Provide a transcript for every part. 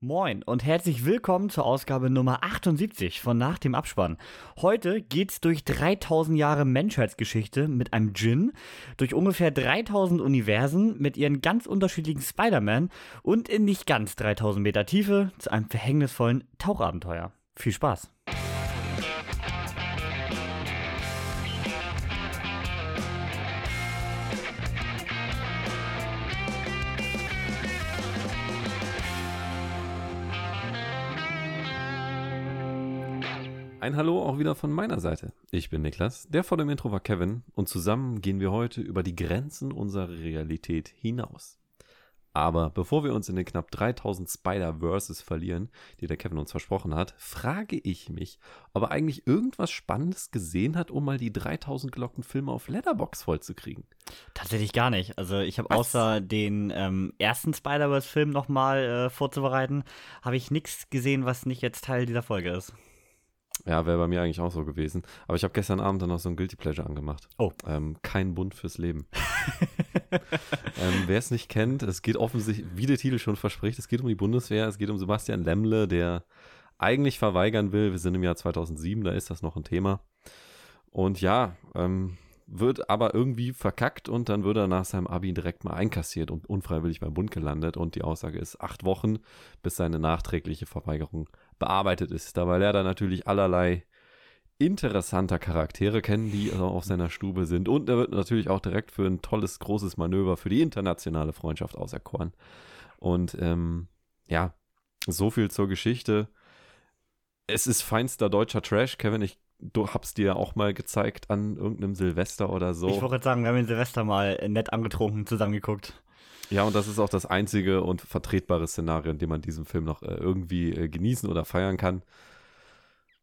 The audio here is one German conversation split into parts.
Moin und herzlich willkommen zur Ausgabe Nummer 78 von Nach dem Abspann. Heute geht's durch 3000 Jahre Menschheitsgeschichte mit einem Djinn, durch ungefähr 3000 Universen mit ihren ganz unterschiedlichen Spider-Man und in nicht ganz 3000 Meter Tiefe zu einem verhängnisvollen Tauchabenteuer. Viel Spaß! Ein Hallo auch wieder von meiner Seite. Ich bin Niklas, der vor dem Intro war Kevin und zusammen gehen wir heute über die Grenzen unserer Realität hinaus. Aber bevor wir uns in den knapp 3000 Spider-Verses verlieren, die der Kevin uns versprochen hat, frage ich mich, ob er eigentlich irgendwas Spannendes gesehen hat, um mal die 3000 gelockten Filme auf Letterbox vollzukriegen. Tatsächlich gar nicht. Also ich habe außer den ähm, ersten Spider-Verse-Film nochmal äh, vorzubereiten, habe ich nichts gesehen, was nicht jetzt Teil dieser Folge ist. Ja, wäre bei mir eigentlich auch so gewesen. Aber ich habe gestern Abend dann noch so ein Guilty Pleasure angemacht. Oh. Ähm, kein Bund fürs Leben. ähm, Wer es nicht kennt, es geht offensichtlich, wie der Titel schon verspricht, es geht um die Bundeswehr, es geht um Sebastian Lemmle, der eigentlich verweigern will. Wir sind im Jahr 2007, da ist das noch ein Thema. Und ja, ähm, wird aber irgendwie verkackt und dann wird er nach seinem Abi direkt mal einkassiert und unfreiwillig beim Bund gelandet. Und die Aussage ist acht Wochen, bis seine nachträgliche Verweigerung bearbeitet ist. Dabei lernt er natürlich allerlei interessanter Charaktere kennen, die auf seiner Stube sind. Und er wird natürlich auch direkt für ein tolles, großes Manöver für die internationale Freundschaft auserkoren. Und ähm, ja, so viel zur Geschichte. Es ist feinster deutscher Trash. Kevin, ich du hab's dir auch mal gezeigt an irgendeinem Silvester oder so. Ich wollte sagen, wir haben den Silvester mal nett angetrunken zusammengeguckt. Ja, und das ist auch das einzige und vertretbare Szenario, in dem man diesen Film noch äh, irgendwie äh, genießen oder feiern kann.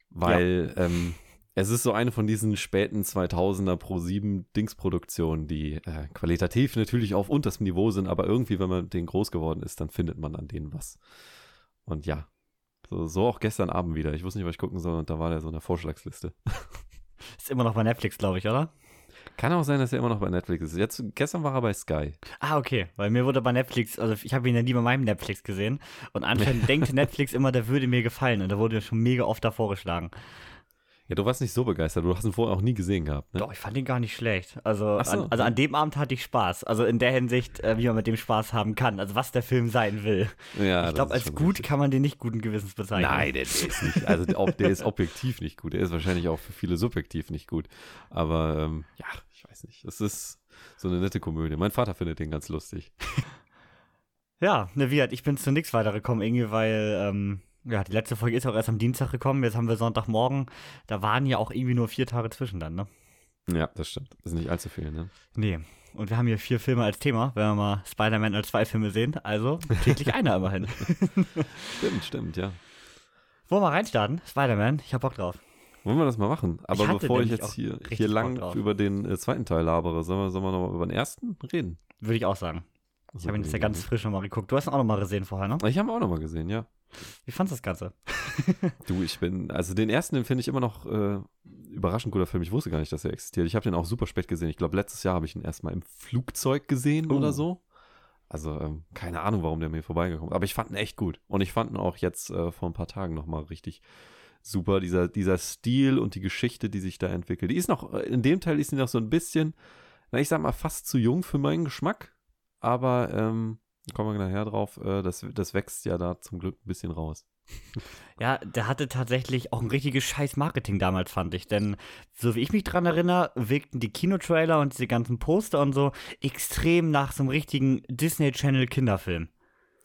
Weil ja. ähm, es ist so eine von diesen späten 2000er Pro 7 Dingsproduktionen, die äh, qualitativ natürlich auf unterstem Niveau sind, aber irgendwie, wenn man mit denen groß geworden ist, dann findet man an denen was. Und ja, so, so auch gestern Abend wieder. Ich wusste nicht, was ich gucken soll und da war der so in der Vorschlagsliste. Ist immer noch bei Netflix, glaube ich, oder? Kann auch sein, dass er immer noch bei Netflix ist. Jetzt, gestern war er bei Sky. Ah, okay. Weil mir wurde bei Netflix, also ich habe ihn ja nie bei meinem Netflix gesehen. Und anscheinend denkt Netflix immer, der würde mir gefallen. Und da wurde mir schon mega oft davor geschlagen. Ja, du warst nicht so begeistert. Du hast ihn vorher auch nie gesehen gehabt. Ne? Doch, ich fand ihn gar nicht schlecht. Also, so. an, also an dem Abend hatte ich Spaß. Also in der Hinsicht, äh, wie man mit dem Spaß haben kann. Also was der Film sein will. Ja, ich glaube, als gut richtig. kann man den nicht guten Gewissens bezeichnen. Nein, der, der ist nicht. Also der ist objektiv nicht gut. Der ist wahrscheinlich auch für viele subjektiv nicht gut. Aber ähm, ja, ich weiß nicht. Es ist so eine nette Komödie. Mein Vater findet den ganz lustig. ja, ne, wie halt, ich bin zu nichts weitergekommen, irgendwie, weil ähm, ja, die letzte Folge ist auch erst am Dienstag gekommen. Jetzt haben wir Sonntagmorgen. Da waren ja auch irgendwie nur vier Tage zwischen dann, ne? Ja, das stimmt. Das ist nicht allzu viel, ne? Nee. Und wir haben hier vier Filme als Thema, wenn wir mal Spider-Man als zwei Filme sehen. Also täglich einer immerhin. stimmt, stimmt, ja. Wollen wir mal reinstarten? Spider-Man, ich hab Bock drauf. Wollen wir das mal machen? Aber ich bevor ich jetzt hier, hier lang über den äh, zweiten Teil labere, sollen wir, sollen wir noch mal über den ersten reden? Würde ich auch sagen. Ich habe ihn jetzt ja ganz frisch nochmal geguckt. Du hast ihn auch nochmal gesehen vorher, ne? Ich habe ihn auch nochmal gesehen, ja. Wie fandest du das Ganze? du, ich bin, also den ersten, den finde ich immer noch äh, überraschend guter Film. Ich wusste gar nicht, dass er existiert. Ich habe den auch super spät gesehen. Ich glaube, letztes Jahr habe ich ihn erstmal im Flugzeug gesehen uh. oder so. Also ähm, keine Ahnung, warum der mir vorbeigekommen ist. Aber ich fand ihn echt gut. Und ich fand ihn auch jetzt äh, vor ein paar Tagen nochmal richtig super. Dieser, dieser Stil und die Geschichte, die sich da entwickelt. Die ist noch, äh, in dem Teil ist sie noch so ein bisschen, na, ich sag mal, fast zu jung für meinen Geschmack aber ähm, kommen wir nachher drauf, äh, das, das wächst ja da zum Glück ein bisschen raus. Ja, der hatte tatsächlich auch ein richtiges scheiß Marketing damals, fand ich. Denn so wie ich mich dran erinnere, wirkten die Kinotrailer und diese ganzen Poster und so extrem nach so einem richtigen Disney Channel Kinderfilm.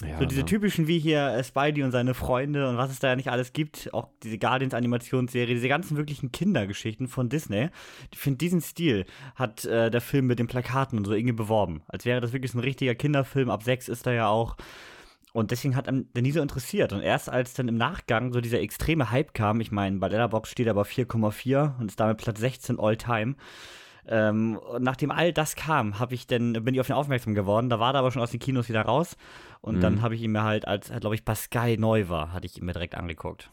Ja, so diese ne? typischen wie hier äh, Spidey und seine Freunde und was es da ja nicht alles gibt, auch diese Guardians Animationsserie, diese ganzen wirklichen Kindergeschichten von Disney. Ich finde diesen Stil hat äh, der Film mit den Plakaten und so irgendwie beworben, als wäre das wirklich so ein richtiger Kinderfilm. Ab sechs ist er ja auch. Und deswegen hat er nie so interessiert. Und erst als dann im Nachgang so dieser extreme Hype kam, ich meine, bei Letterboxd steht er aber 4,4 und ist damit Platz 16 all time ähm, nachdem all das kam, habe ich dann, bin ich auf ihn aufmerksam geworden. Da war er aber schon aus den Kinos wieder raus. Und mhm. dann habe ich ihn mir halt, als, glaube ich, Sky neu war, hatte ich ihn mir direkt angeguckt.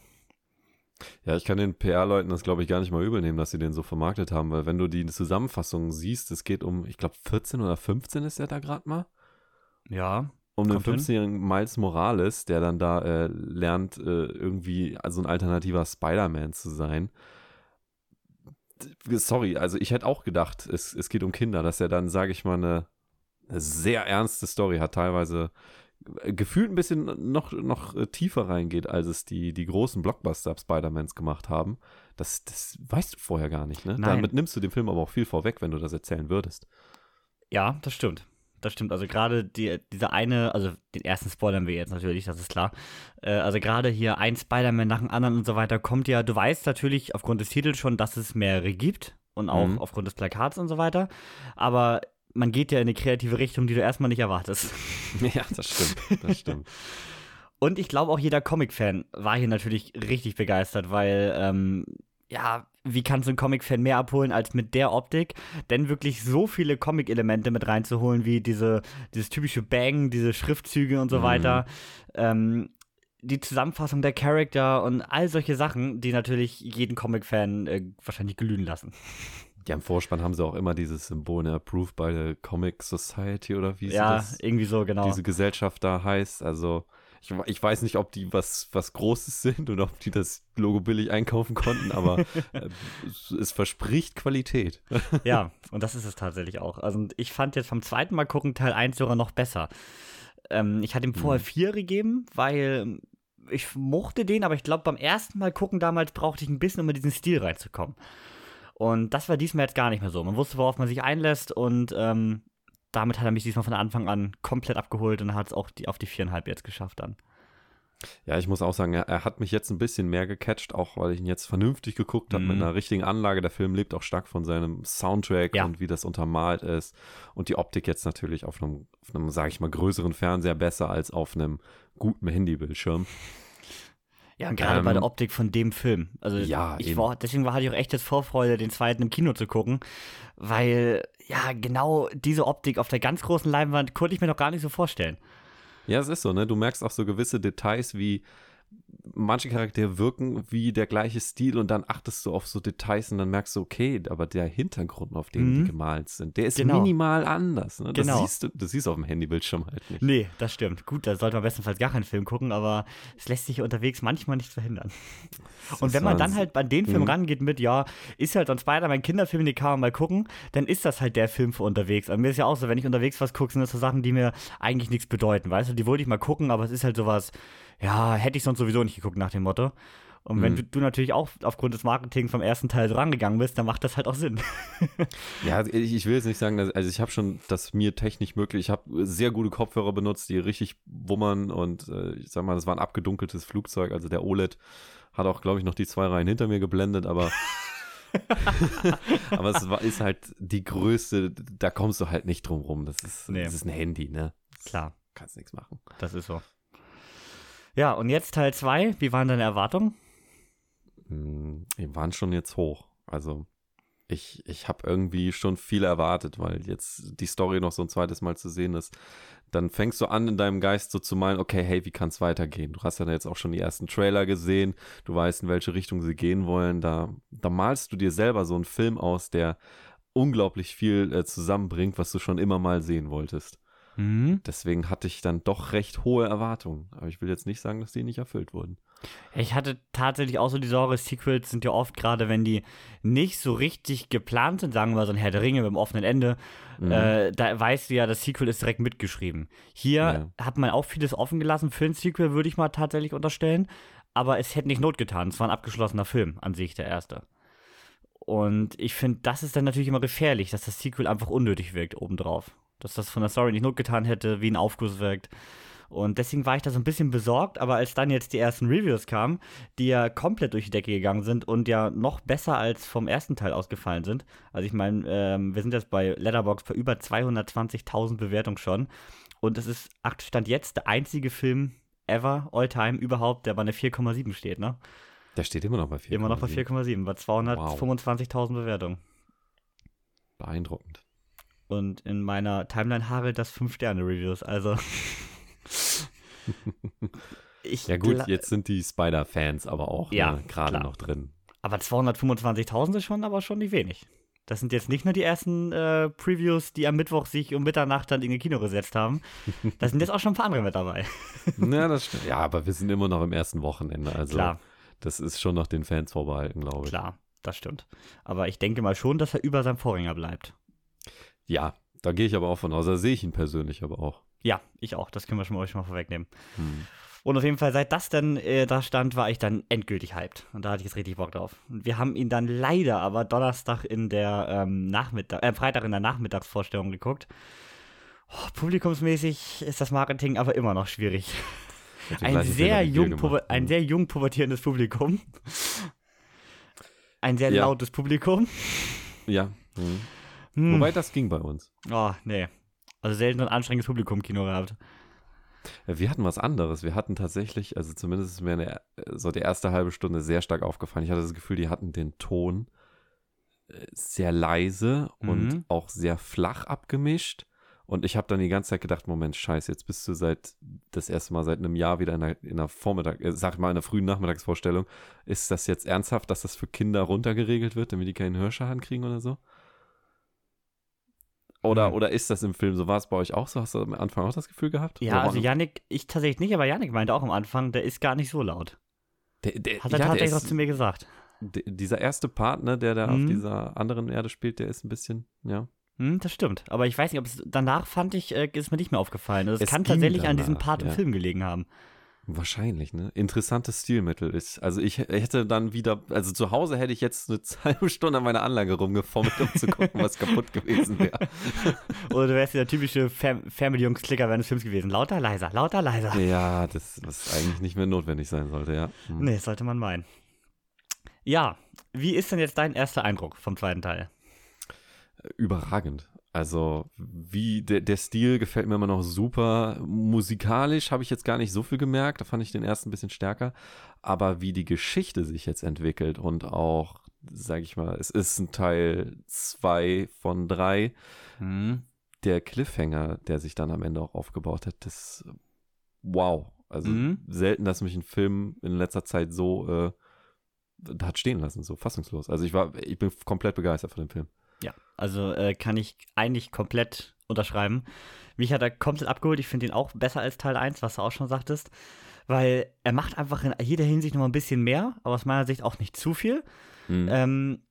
Ja, ich kann den PR-Leuten das, glaube ich, gar nicht mal übel nehmen, dass sie den so vermarktet haben, weil wenn du die Zusammenfassung siehst, es geht um, ich glaube, 14 oder 15 ist er da gerade mal. Ja. um den Kommt hin. 15-jährigen Miles Morales, der dann da äh, lernt, äh, irgendwie also ein alternativer Spider-Man zu sein. Sorry, also ich hätte auch gedacht, es, es geht um Kinder, dass er dann, sage ich mal, eine, eine sehr ernste Story hat, teilweise gefühlt ein bisschen noch, noch tiefer reingeht, als es die, die großen Blockbuster-Spider-Mans gemacht haben. Das, das weißt du vorher gar nicht, ne? Nein. Damit nimmst du dem Film aber auch viel vorweg, wenn du das erzählen würdest. Ja, das stimmt. Das stimmt. Also gerade die, diese eine, also den ersten spoilern wir jetzt natürlich, das ist klar. Äh, also gerade hier ein Spider-Man nach dem anderen und so weiter kommt ja, du weißt natürlich aufgrund des Titels schon, dass es mehrere gibt und auch Mhm. aufgrund des Plakats und so weiter. Aber man geht ja in eine kreative Richtung, die du erstmal nicht erwartest. Ja, das stimmt, das stimmt. Und ich glaube auch jeder Comic-Fan war hier natürlich richtig begeistert, weil, ähm, ja, wie kannst du einen Comic-Fan mehr abholen als mit der Optik? Denn wirklich so viele Comic-Elemente mit reinzuholen, wie diese, dieses typische Bang, diese Schriftzüge und so Mhm. weiter. Ähm, die Zusammenfassung der Charakter und all solche Sachen, die natürlich jeden Comic-Fan äh, wahrscheinlich glühen lassen. Ja, im Vorspann haben sie auch immer dieses Symbol, ne, approved by the Comic Society oder wie sie ja, das, irgendwie so, genau. diese Gesellschaft da heißt. Also, ich, ich weiß nicht, ob die was, was Großes sind oder ob die das Logo billig einkaufen konnten, aber äh, es, es verspricht Qualität. Ja, und das ist es tatsächlich auch. Also und ich fand jetzt vom zweiten Mal gucken Teil 1 sogar noch besser. Ähm, ich hatte ihm vorher Mhm. 4 gegeben, weil ich mochte den, aber ich glaube, beim ersten Mal gucken damals brauchte ich ein bisschen, um in diesen Stil reinzukommen. Und das war diesmal jetzt gar nicht mehr so. Man wusste, worauf man sich einlässt und ähm, damit hat er mich diesmal von Anfang an komplett abgeholt und hat es auch die, auf die viereinhalb jetzt geschafft dann. Ja, ich muss auch sagen, er, er hat mich jetzt ein bisschen mehr gecatcht, auch weil ich ihn jetzt vernünftig geguckt habe Mhm. mit einer richtigen Anlage. Der Film lebt auch stark von seinem Soundtrack Ja. und wie das untermalt ist. Und die Optik jetzt natürlich auf einem, auf einem sage ich mal, größeren Fernseher besser als auf einem guten Handybildschirm. Ja, gerade Ähm, bei der Optik von dem Film. Also ja, ich eben. war, deswegen war, hatte ich auch echt jetzt Vorfreude, den zweiten im Kino zu gucken, weil ja, genau diese Optik auf der ganz großen Leinwand konnte ich mir noch gar nicht so vorstellen. Ja, es ist so, ne? Du merkst auch so gewisse Details wie manche Charaktere wirken wie der gleiche Stil und dann achtest du auf so Details und dann merkst du, okay, aber der Hintergrund, auf dem Mhm. die gemalt sind, der ist Genau. minimal anders. Ne? Das Genau. siehst du, das siehst du auf dem Handybildschirm halt nicht. Nee, das stimmt. Gut, da sollte man bestenfalls gar keinen Film gucken, aber es lässt sich unterwegs manchmal nicht verhindern. Und wenn man dann halt an den Film Mhm. rangeht mit, ja, ist halt so ein Spider-Man-Kinderfilm, den kann man mal gucken, dann ist das halt der Film für unterwegs. Und mir ist ja auch so, wenn ich unterwegs was gucke, sind das so Sachen, die mir eigentlich nichts bedeuten, weißt du? Die wollte ich mal gucken, aber es ist halt sowas, ja, hätte ich sonst sowieso nicht geguckt nach dem Motto. Und wenn Mhm. du, du natürlich auch aufgrund des Marketings vom ersten Teil so rangegangen bist, dann macht das halt auch Sinn. Ja, ich, ich will jetzt nicht sagen, dass, also ich habe schon das mir technisch möglich. Ich habe sehr gute Kopfhörer benutzt, die richtig wummern und äh, ich sag mal, das war ein abgedunkeltes Flugzeug. Also der OLED hat auch, glaube ich, noch die zwei Reihen hinter mir geblendet, aber aber es war, ist halt die größte, da kommst du halt nicht drum rum. Das ist, Nee. das ist ein Handy, ne? Klar, Kannst nichts machen. das ist so. Ja, und jetzt Teil 2. Wie waren deine Erwartungen? Hm, Die waren schon jetzt hoch. Also ich, ich habe irgendwie schon viel erwartet, weil jetzt die Story noch so ein zweites Mal zu sehen ist. Dann fängst du an, in deinem Geist so zu meinen, okay, hey, wie kann es weitergehen? Du hast ja jetzt auch schon die ersten Trailer gesehen, du weißt, in welche Richtung sie gehen wollen. Da, da malst du dir selber so einen Film aus, der unglaublich viel äh, zusammenbringt, was du schon immer mal sehen wolltest. Mhm. Deswegen hatte ich dann doch recht hohe Erwartungen. Aber ich will jetzt nicht sagen, dass die nicht erfüllt wurden. Ich hatte tatsächlich auch so die Sorge, Sequels sind ja oft gerade, wenn die nicht so richtig geplant sind, sagen wir mal so ein Herr der Ringe mit einem offenen Ende, Mhm. äh, da weißt du ja, das Sequel ist direkt mitgeschrieben. Hier hat man auch vieles offen gelassen für ein Sequel, würde ich mal tatsächlich unterstellen, aber es hätte nicht Not getan. Es war ein abgeschlossener Film an sich, der erste. Und ich finde, das ist dann natürlich immer gefährlich, dass das Sequel einfach unnötig wirkt obendrauf. Dass das von der Story nicht Not getan hätte, wie ein Aufguss wirkt. Und deswegen war ich da so ein bisschen besorgt, aber als dann jetzt die ersten Reviews kamen, die ja komplett durch die Decke gegangen sind und ja noch besser als vom ersten Teil ausgefallen sind. Also ich meine, ähm, wir sind jetzt bei Letterboxd bei über 220.000 Bewertungen schon. Und es ist Stand jetzt der einzige Film ever, all time, überhaupt, der bei einer 4,7 steht, ne? Der steht immer noch bei 4. Immer noch bei 4,7, bei 225.000 Bewertungen. Beeindruckend. Und in meiner Timeline hagelt das 5-Sterne-Reviews, also. ich Ja gut, jetzt sind die Spider-Fans aber auch Ja, ne, gerade noch drin. Aber 225.000 ist schon, aber schon nicht wenig. Das sind jetzt nicht nur die ersten äh, Previews, die am Mittwoch sich um Mitternacht dann in den Kino gesetzt haben. Da sind jetzt auch schon ein paar andere mit dabei. ja, das stimmt. Ja, aber wir sind immer noch im ersten Wochenende. Also Klar. das ist schon noch den Fans vorbehalten, glaube ich. Klar, das stimmt. Aber ich denke mal schon, dass er über seinem Vorgänger bleibt. Ja, da gehe ich aber auch von aus. Da sehe ich ihn persönlich aber auch. Ja, ich auch. Das können wir schon mal, schon mal vorwegnehmen. Hm. Und auf jeden Fall, seit das dann äh, da stand, war ich dann endgültig hyped. Und da hatte ich jetzt richtig Bock drauf. Und wir haben ihn dann leider aber Donnerstag in der ähm, Nachmittag, äh, Freitag in der Nachmittagsvorstellung geguckt. Oh, publikumsmäßig ist das Marketing aber immer noch schwierig. Ein sehr, jung, gemacht. ein sehr jung pubertierendes Publikum. Ein sehr Ja. lautes Publikum. Ja. Hm. Hm. Wobei das ging bei uns. Oh, nee. Also selten ein anstrengendes Publikum im Kino gehabt. Ja, wir hatten was anderes. Wir hatten tatsächlich, also zumindest ist mir eine, so die erste halbe Stunde sehr stark aufgefallen. Ich hatte das Gefühl, die hatten den Ton äh, sehr leise Mhm. und auch sehr flach abgemischt. Und ich habe dann die ganze Zeit gedacht, Moment, scheiße, jetzt bist du seit das erste Mal seit einem Jahr wieder in einer, in einer Vormittag, äh, sag ich mal, in einer frühen Nachmittagsvorstellung. Ist das jetzt ernsthaft, dass das für Kinder runtergeregelt wird, damit die keinen Hörschaden kriegen oder so? Oder, Mhm. oder ist das im Film so? War es bei euch auch so? Hast du am Anfang auch das Gefühl gehabt? Ja, Oder also Yannick, ich tatsächlich nicht, aber Yannick meinte auch am Anfang, der ist gar nicht so laut. der, der, Hat er ja, tatsächlich auch ist- zu mir gesagt. Dieser erste Partner, der da auf Mhm. dieser anderen Erde spielt, der ist ein bisschen, ja. Hm, das stimmt. Aber ich weiß nicht, ob es danach fand ich, äh, ist mir nicht mehr aufgefallen. Also es, Es kann tatsächlich an diesem danach, Part im ja. Film gelegen haben. Wahrscheinlich, ne? Interessantes Stilmittel ist. Also ich hätte dann wieder, also zu Hause hätte ich jetzt eine halbe Stunde an meiner Anlage rumgeformelt, um zu gucken, was kaputt gewesen wäre. Oder du wärst der typische Fam Family-Jungs-Klicker während des Films gewesen. Lauter, leiser, lauter, leiser. Ja, das, was eigentlich nicht mehr notwendig sein sollte, ja. Hm. Nee, sollte man meinen. Ja, wie ist denn jetzt dein erster Eindruck vom zweiten Teil? Überragend. Also, wie der, der Stil gefällt mir immer noch super. Musikalisch habe ich jetzt gar nicht so viel gemerkt. Da fand ich den ersten ein bisschen stärker. Aber wie die Geschichte sich jetzt entwickelt und auch, sage ich mal, es ist ein Teil 2 von 3. Hm. Der Cliffhanger, der sich dann am Ende auch aufgebaut hat, das wow. Also Mhm. selten, dass mich ein Film in letzter Zeit so äh, hat stehen lassen, so fassungslos. Also ich war, ich bin komplett begeistert von dem Film. Ja, also äh, kann ich eigentlich komplett unterschreiben. Mich hat er komplett abgeholt. Ich finde ihn auch besser als Teil 1, was du auch schon sagtest. Weil er macht einfach in jeder Hinsicht noch mal ein bisschen mehr, aber aus meiner Sicht auch nicht zu viel. Mhm. Ähm,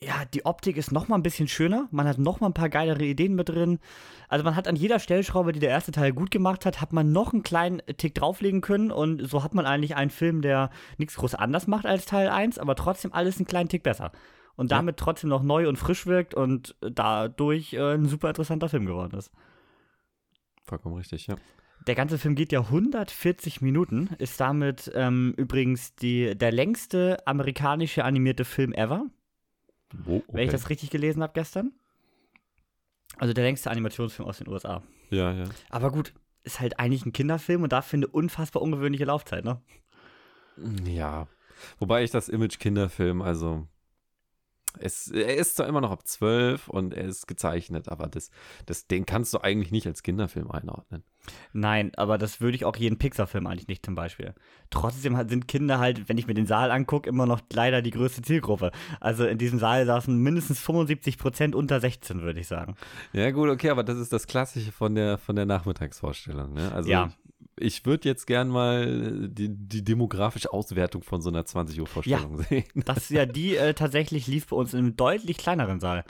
ja, die Optik ist noch mal ein bisschen schöner. Man hat noch mal ein paar geilere Ideen mit drin. Also man hat an jeder Stellschraube, die der erste Teil gut gemacht hat, hat man noch einen kleinen Tick drauflegen können. Und so hat man eigentlich einen Film, der nichts groß anders macht als Teil 1, aber trotzdem alles einen kleinen Tick besser. Und Ja. damit trotzdem noch neu und frisch wirkt und dadurch äh, ein super interessanter Film geworden ist. Vollkommen richtig, ja. Der ganze Film geht ja 140 Minuten, ist damit ähm, übrigens die, der längste amerikanische animierte Film ever. Oh, wenn ich das richtig gelesen habe gestern. Also der längste Animationsfilm aus den USA. Ja, ja. Aber gut, ist halt eigentlich ein Kinderfilm und dafür eine unfassbar ungewöhnliche Laufzeit, ne? Ja. Wobei ich das Image Kinderfilm, also es, er ist zwar immer noch ab 12 und er ist gezeichnet, aber das, das, den kannst du eigentlich nicht als Kinderfilm einordnen. Nein, aber das würde ich auch jeden Pixar-Film eigentlich nicht zum Beispiel. Trotzdem sind Kinder halt, wenn ich mir den Saal angucke, immer noch leider die größte Zielgruppe. Also in diesem Saal saßen mindestens 75 Prozent unter 16, würde ich sagen. Ja, gut, okay, aber das ist das Klassische von der, von der Nachmittagsvorstellung. Ne? Also Ja. Ich würde jetzt gern mal die, die demografische Auswertung von so einer 20 Uhr Vorstellung sehen. Das ja, die äh, tatsächlich lief bei uns in einem deutlich kleineren Saal.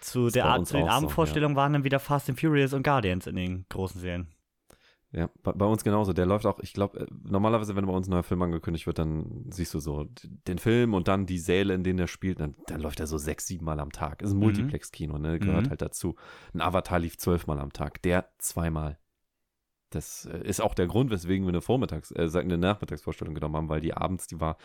Zu, der zu den auch so, Abendvorstellungen waren dann wieder Fast and Furious und Guardians in den großen Serien. Ja, bei, bei uns genauso. Der läuft auch, ich glaube, normalerweise, wenn bei uns ein neuer Film angekündigt wird, dann siehst du so den Film und dann die Säle, in denen er spielt, dann, dann läuft er so sechs, sieben Mal am Tag. Ist ein Mhm. Multiplex-Kino, ne? Gehört Mhm. halt dazu. Ein Avatar lief zwölfmal am Tag, der zweimal. Das äh, ist auch der Grund, weswegen wir eine Vormittags-, äh, eine Nachmittagsvorstellung genommen haben, weil die abends, die war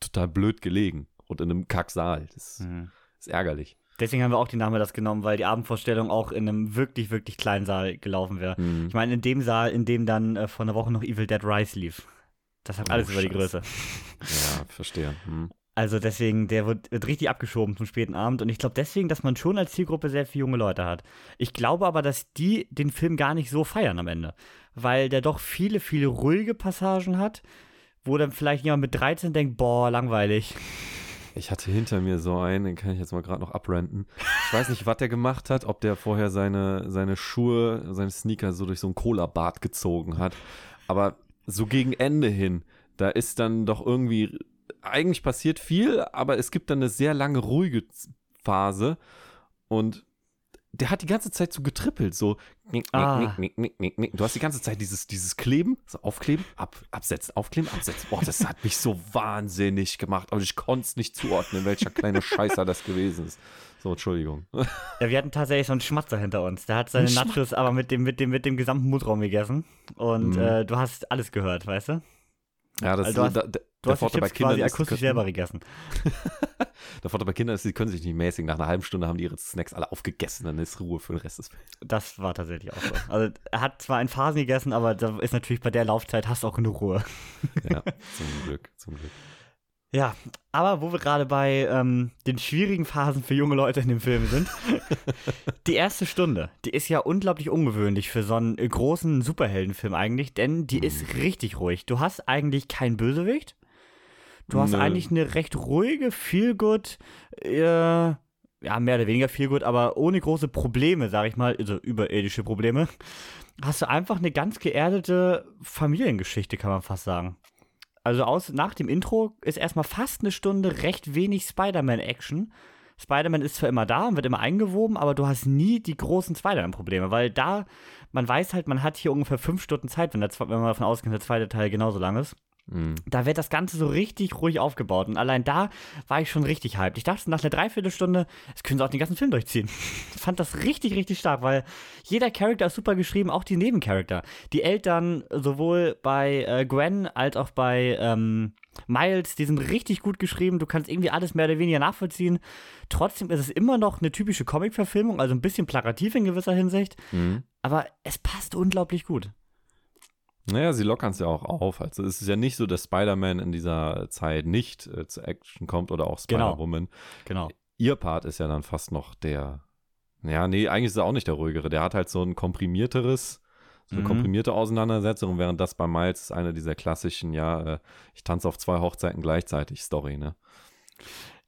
total blöd gelegen und in einem Kacksaal. Das Mhm. ist ärgerlich. Deswegen haben wir auch die Nachmittags genommen, weil die Abendvorstellung auch in einem wirklich, wirklich kleinen Saal gelaufen wäre. Mhm. Ich meine, in dem Saal, in dem dann äh, vor einer Woche noch Evil Dead Rise lief. Das hat Oh, alles über die Scheiße. Größe. Ja, verstehe. Mhm. Also deswegen, der wird, wird richtig abgeschoben zum späten Abend. Und ich glaube deswegen, dass man schon als Zielgruppe sehr viele junge Leute hat. Ich glaube aber, dass die den Film gar nicht so feiern am Ende. Weil der doch viele, viele ruhige Passagen hat, wo dann vielleicht jemand mit 13 denkt, boah, langweilig. Ich hatte hinter mir so einen, den kann ich jetzt mal gerade noch abrenten. Ich weiß nicht, was der gemacht hat, ob der vorher seine, seine Schuhe, seine Sneaker so durch so ein Cola-Bad gezogen hat. Aber so gegen Ende hin, da ist dann doch irgendwie, eigentlich passiert viel, aber es gibt dann eine sehr lange ruhige Phase und der hat die ganze Zeit so getrippelt, so. Ah. Du hast die ganze Zeit dieses, dieses Kleben, so aufkleben, ab, absetzen, aufkleben, absetzen. Boah, das hat mich so wahnsinnig gemacht. Aber ich konnte es nicht zuordnen, welcher kleine Scheißer das gewesen ist. So, Entschuldigung. Ja, wir hatten tatsächlich so einen Schmatzer hinter uns. Der hat seine Ein Nachos aber mit dem, mit, dem, mit dem gesamten Mutraum gegessen. Und Mhm. äh, du hast alles gehört, weißt du? Ja, das Also du hast- da, da, Du der hast Vorteil bei Kindern quasi ist, akustisch können- selber gegessen. Der Vorteil bei Kindern ist, sie können sich nicht mäßigen. Nach einer halben Stunde haben die ihre Snacks alle aufgegessen, dann ist Ruhe für den Rest des Das war tatsächlich auch so. Also er hat zwar in Phasen gegessen, aber da ist natürlich bei der Laufzeit hast du auch genug Ruhe. Ja, zum Glück, zum Glück. Ja, aber wo wir gerade bei ähm, den schwierigen Phasen für junge Leute in dem Film sind, die erste Stunde, die ist ja unglaublich ungewöhnlich für so einen großen Superheldenfim eigentlich, denn die ist richtig ruhig. Du hast eigentlich keinen Bösewicht. Du hast Nö. eigentlich eine recht ruhige, feel good, äh, ja, mehr oder weniger feel good, aber ohne große Probleme, sag ich mal, also überirdische Probleme. Hast du einfach eine ganz geerdete Familiengeschichte, kann man fast sagen. Also aus, nach dem Intro ist erstmal fast eine Stunde recht wenig Spider-Man-Action. Spider-Man ist zwar immer da und wird immer eingewoben, aber du hast nie die großen Spider-Man-Probleme, weil da, man weiß halt, man hat hier ungefähr fünf Stunden Zeit, wenn, der, wenn man davon ausgeht, dass der zweite Teil genauso lang ist. Mhm. Da wird das Ganze so richtig ruhig aufgebaut. Und allein da war ich schon richtig hyped. Ich dachte nach einer Dreiviertelstunde, es können sie auch den ganzen Film durchziehen. Ich fand das richtig, richtig stark, weil jeder Charakter ist super geschrieben, auch die Nebencharakter. Die Eltern, sowohl bei äh, Gwen als auch bei ähm, Miles, die sind richtig gut geschrieben. Du kannst irgendwie alles mehr oder weniger nachvollziehen. Trotzdem ist es immer noch eine typische Comic-Verfilmung, also ein bisschen plakativ in gewisser Hinsicht. Mhm. Aber es passt unglaublich gut. Naja, sie lockern es ja auch auf. Also es ist ja nicht so, dass Spider-Man in dieser Zeit nicht äh, zur Action kommt oder auch Genau. Spider-Woman. Genau. Ihr Part ist ja dann fast noch der. Ja, nee, eigentlich ist er auch nicht der ruhigere. Der hat halt so ein komprimierteres, so eine Mhm. komprimierte Auseinandersetzung, während das bei Miles ist eine dieser klassischen, ja, äh, ich tanze auf zwei Hochzeiten gleichzeitig Story, ne?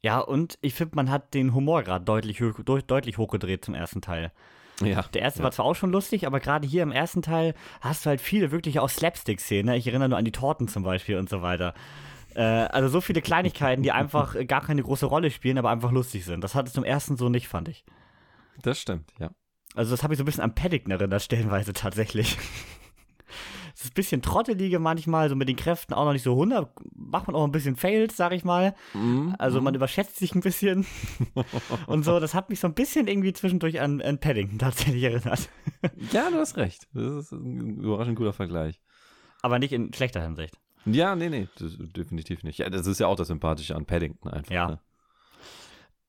Ja, und ich finde, man hat den Humorgrad deutlich, hoch- deut- deutlich hochgedreht zum ersten Teil. Ja. Der erste ja. war zwar auch schon lustig, aber gerade hier im ersten Teil hast du halt viele wirklich auch Slapstick-Szenen. ne? Ich erinnere nur an die Torten zum Beispiel und so weiter. Äh, also so viele Kleinigkeiten, die einfach gar keine große Rolle spielen, aber einfach lustig sind. Das hatte zum ersten so nicht, fand ich. Das stimmt, ja. Also das habe ich so ein bisschen an Paddington erinnert, stellenweise tatsächlich. Ist ein bisschen trottelige manchmal, so mit den Kräften auch noch nicht so 100, macht man auch ein bisschen Fails, sag ich mal. Mhm. Also man überschätzt sich ein bisschen und so. Das hat mich so ein bisschen irgendwie zwischendurch an, an Paddington tatsächlich erinnert. Ja, du hast recht. Das ist ein überraschend guter Vergleich. Aber nicht in schlechter Hinsicht. Ja, nee, nee, definitiv nicht. Ja, das ist ja auch das Sympathische an Paddington einfach. Ja. Ne?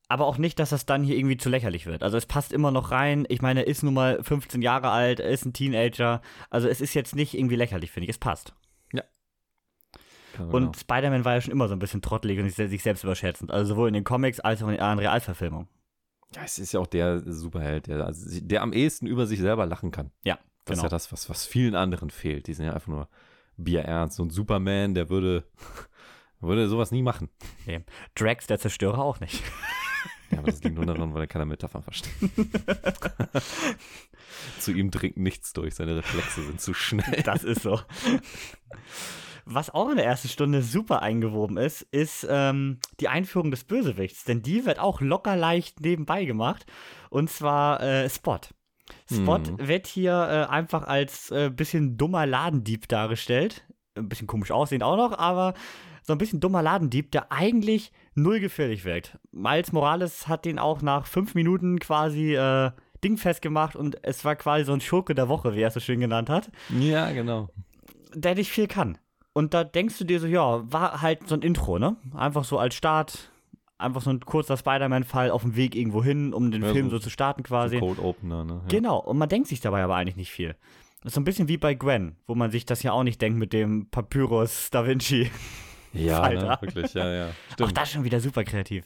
Aber auch nicht, dass das dann hier irgendwie zu lächerlich wird. Also es passt immer noch rein. Ich meine, er ist nun mal 15 Jahre alt, er ist ein Teenager. Also es ist jetzt nicht irgendwie lächerlich, finde ich. Es passt. Genau. Und Spider-Man war ja schon immer so ein bisschen trottelig und sich selbst überschätzend. Also sowohl in den Comics als auch in den Realverfilmungen. ja, es ist ja auch der Superheld, der, also, der am ehesten über sich selber lachen kann. Ja, Das ist genau. ja das, was, was vielen anderen fehlt. Die sind ja einfach nur bierernst. Und Superman, der würde, würde sowas nie machen. Nee. Drax, der Zerstörer, auch nicht. Ja, aber das liegt nur daran, weil er keine Metaphern versteht. Zu ihm dringt nichts durch, seine Reflexe sind zu schnell. Das ist so. Was auch in der ersten Stunde super eingewoben ist, ist ähm, die Einführung des Bösewichts. Denn die wird auch locker leicht nebenbei gemacht. Und zwar äh, Spot. Spot Mhm. wird hier äh, einfach als äh, bisschen dummer Ladendieb dargestellt. Ein bisschen komisch aussehend auch noch, aber so ein bisschen dummer Ladendieb, der eigentlich null gefährlich wirkt. Miles Morales hat den auch nach fünf Minuten quasi äh, dingfest gemacht und es war quasi so ein Schurke der Woche, wie er es so schön genannt hat Ja, genau. der nicht viel kann. Und da denkst du dir so, ja, war halt so ein Intro, ne? Einfach so als Start, einfach so ein kurzer Spider-Man-Fall auf dem Weg irgendwo hin, um den Ja, Film so- so zu starten quasi. So Cold Opener, ne? Ja. Genau, und man denkt sich dabei aber eigentlich nicht viel. Das ist so ein bisschen wie bei Gwen, wo man sich das ja auch nicht denkt mit dem Papyrus Da Vinci. Ja, ne, wirklich, ja, ja. Auch Stimmt. das schon wieder super kreativ.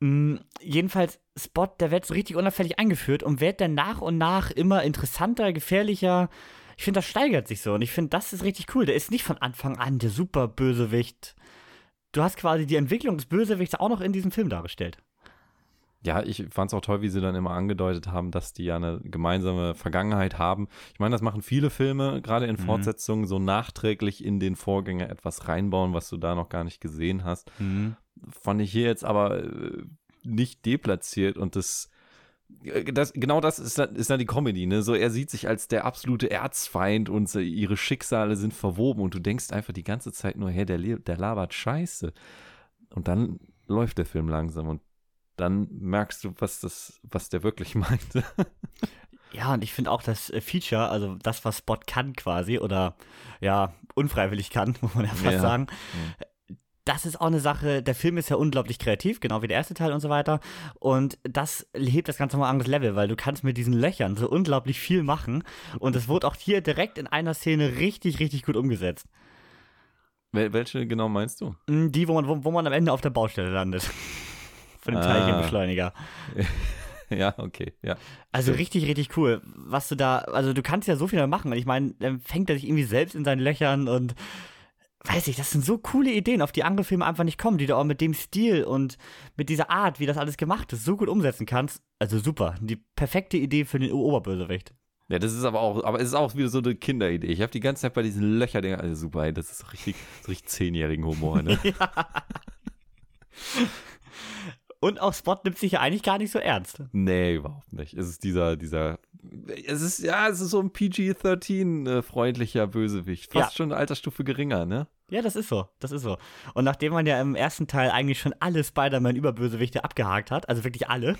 Mm, jedenfalls, Spot, der wird so richtig unauffällig eingeführt und wird dann nach und nach immer interessanter, gefährlicher. Ich finde, das steigert sich so und ich finde, das ist richtig cool. Der ist nicht von Anfang an der super Bösewicht. du hast quasi die Entwicklung des Bösewichts auch noch in diesem Film dargestellt. Ja, ich fand es auch toll, wie sie dann immer angedeutet haben, dass die ja eine gemeinsame Vergangenheit haben. Ich meine, das machen viele Filme, gerade in Mhm. Fortsetzungen, so nachträglich in den Vorgänger etwas reinbauen, was du da noch gar nicht gesehen hast. Fand ich hier jetzt aber äh, nicht deplatziert und das, äh, das genau das ist, dann- ist dann die Comedy, ne? So, er sieht sich als der absolute Erzfeind und so, ihre Schicksale sind verwoben und du denkst einfach die ganze Zeit nur, hey, der, der labert Scheiße. Und dann läuft der Film langsam und dann merkst du, was das, was der wirklich meinte. Ja, und ich finde auch das äh, Feature, also das, was Spot kann quasi, oder ja, unfreiwillig kann, muss man ja fast Ja. sagen, das ist auch eine Sache, der Film ist ja unglaublich kreativ, genau wie der erste Teil und so weiter. Und das hebt das Ganze mal an das Level, weil du kannst mit diesen Löchern so unglaublich viel machen. Und es wurde auch hier direkt in einer Szene richtig, richtig gut umgesetzt. Wel welche genau meinst du? Mm, Die, wo man, wo, wo man am Ende auf der Baustelle landet. Von dem Ah. Teilchenbeschleuniger. ja, okay, ja. Also richtig, richtig cool. Was du da, also du kannst ja so viel machen. Und ich meine, dann fängt er sich irgendwie selbst in seinen Löchern und weiß ich, das sind so coole Ideen, auf die andere Filme einfach nicht kommen, die du auch mit dem Stil und mit dieser Art, wie das alles gemacht ist, so gut umsetzen kannst. Also super. Die perfekte Idee für den Oberbösewicht. Ja, das ist aber auch, aber es ist auch wieder so eine Kinderidee. Ich habe die ganze Zeit bei diesen Löchern, also super, ey, das ist so richtig, so richtig zehnjährigen Humor, ne? Und auch Spot nimmt sich ja eigentlich gar nicht so ernst. Nee, überhaupt nicht. Es ist dieser, dieser, es ist, ja, es ist so ein PG-13-freundlicher Bösewicht. Fast Ja. schon eine Altersstufe geringer, ne? Ja, das ist so. Das ist so. Und nachdem man ja im ersten Teil eigentlich schon alle Spider-Man-Überbösewichte abgehakt hat, also wirklich alle,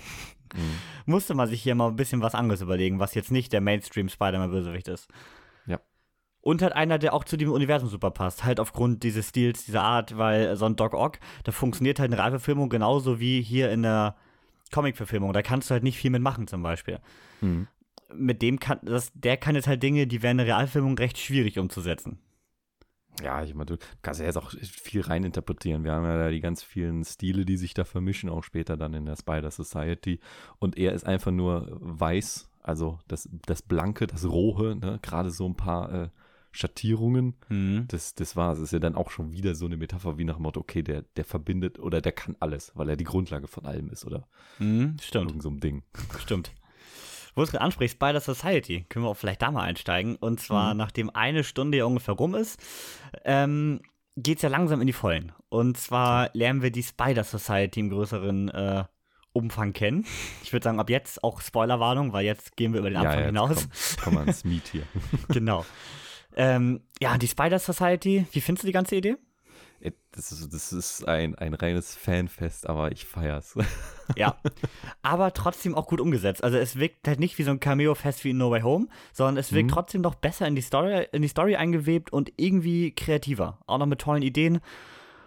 musste man sich hier mal ein bisschen was anderes überlegen, was jetzt nicht der Mainstream-Spider-Man-Bösewicht ist. Und halt einer, der auch zu dem Universum super passt. Halt aufgrund dieses Stils, dieser Art, weil so ein Doc Ock, da funktioniert halt eine Realverfilmung genauso wie hier in der Comic-Verfilmung. Da kannst du halt nicht viel mitmachen, zum Beispiel. Mhm. Mit dem kann, das, der kann jetzt halt Dinge, die wären in der Realfilmung recht schwierig umzusetzen. Ja, ich meine, du kannst ja jetzt auch viel reininterpretieren. Wir haben ja da die ganz vielen Stile, die sich da vermischen, auch später dann in der Spider Society. Und er ist einfach nur weiß, also das, das Blanke, das Rohe, ne? gerade so ein paar äh, Schattierungen. Mhm. Das, das war es. Ist ja dann auch schon wieder so eine Metapher wie nach dem Motto, okay, der, der verbindet oder der kann alles, weil er die Grundlage von allem ist oder Mhm, stimmt. irgend so ein Ding. Stimmt. Wo du es gerade ansprichst, Spider Society, können wir auch vielleicht da mal einsteigen. Und zwar, Mhm. nachdem eine Stunde ja ungefähr rum ist, ähm, geht es ja langsam in die Vollen. Und zwar lernen wir die Spider Society im größeren äh, Umfang kennen. Ich würde sagen, ab jetzt auch Spoilerwarnung, weil jetzt gehen wir über den Anfang jetzt hinaus. Komm, komm ans Meet hier. genau. Ähm, ja, die Spider Society, wie findest du die ganze Idee? Ey, Das ist, das ist ein, ein reines Fanfest, aber ich feier's. Ja, aber trotzdem auch gut umgesetzt. Also es wirkt halt nicht wie so ein Cameo-Fest wie in No Way Home, sondern es wirkt Mhm. trotzdem noch besser in die Story, in die Story eingewebt und irgendwie kreativer. Auch noch mit tollen Ideen.